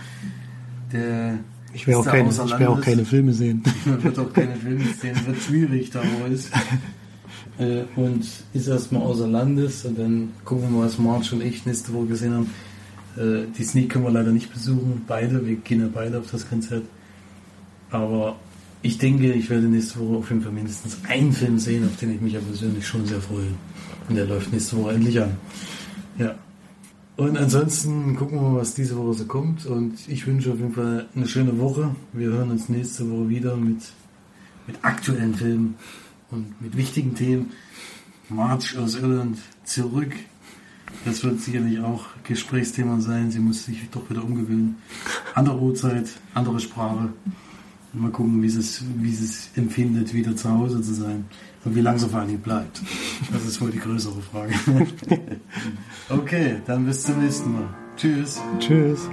Speaker 3: Der
Speaker 5: ich werde auch, keine, ich werde auch keine Filme sehen.
Speaker 3: Man wird auch keine Filme sehen, wird schwierig da, wo ist. Äh, und ist erstmal außer Landes und dann gucken wir mal, was March und ich nächste Woche gesehen haben. Äh, die Sneak können wir leider nicht besuchen, beide, wir gehen ja beide auf das Konzert. Aber ich denke, ich werde nächste Woche auf jeden Fall mindestens einen Film sehen, auf den ich mich ja persönlich schon sehr freue. Und der läuft nächste Woche endlich an. Ja. Und ansonsten gucken wir mal, was diese Woche so kommt. Und ich wünsche auf jeden Fall eine schöne Woche. Wir hören uns nächste Woche wieder mit, mit aktuellen Filmen und mit wichtigen Themen. March aus Irland zurück. Das wird sicherlich auch Gesprächsthema sein. Sie muss sich doch wieder umgewöhnen. Andere Uhrzeit, andere Sprache. Mal gucken, wie sie es, wie sie es empfindet, wieder zu Hause zu sein. Und wie lange sie vor allen Dingen bleibt. Das ist wohl die größere Frage. okay, dann bis zum nächsten Mal. Tschüss.
Speaker 5: Tschüss.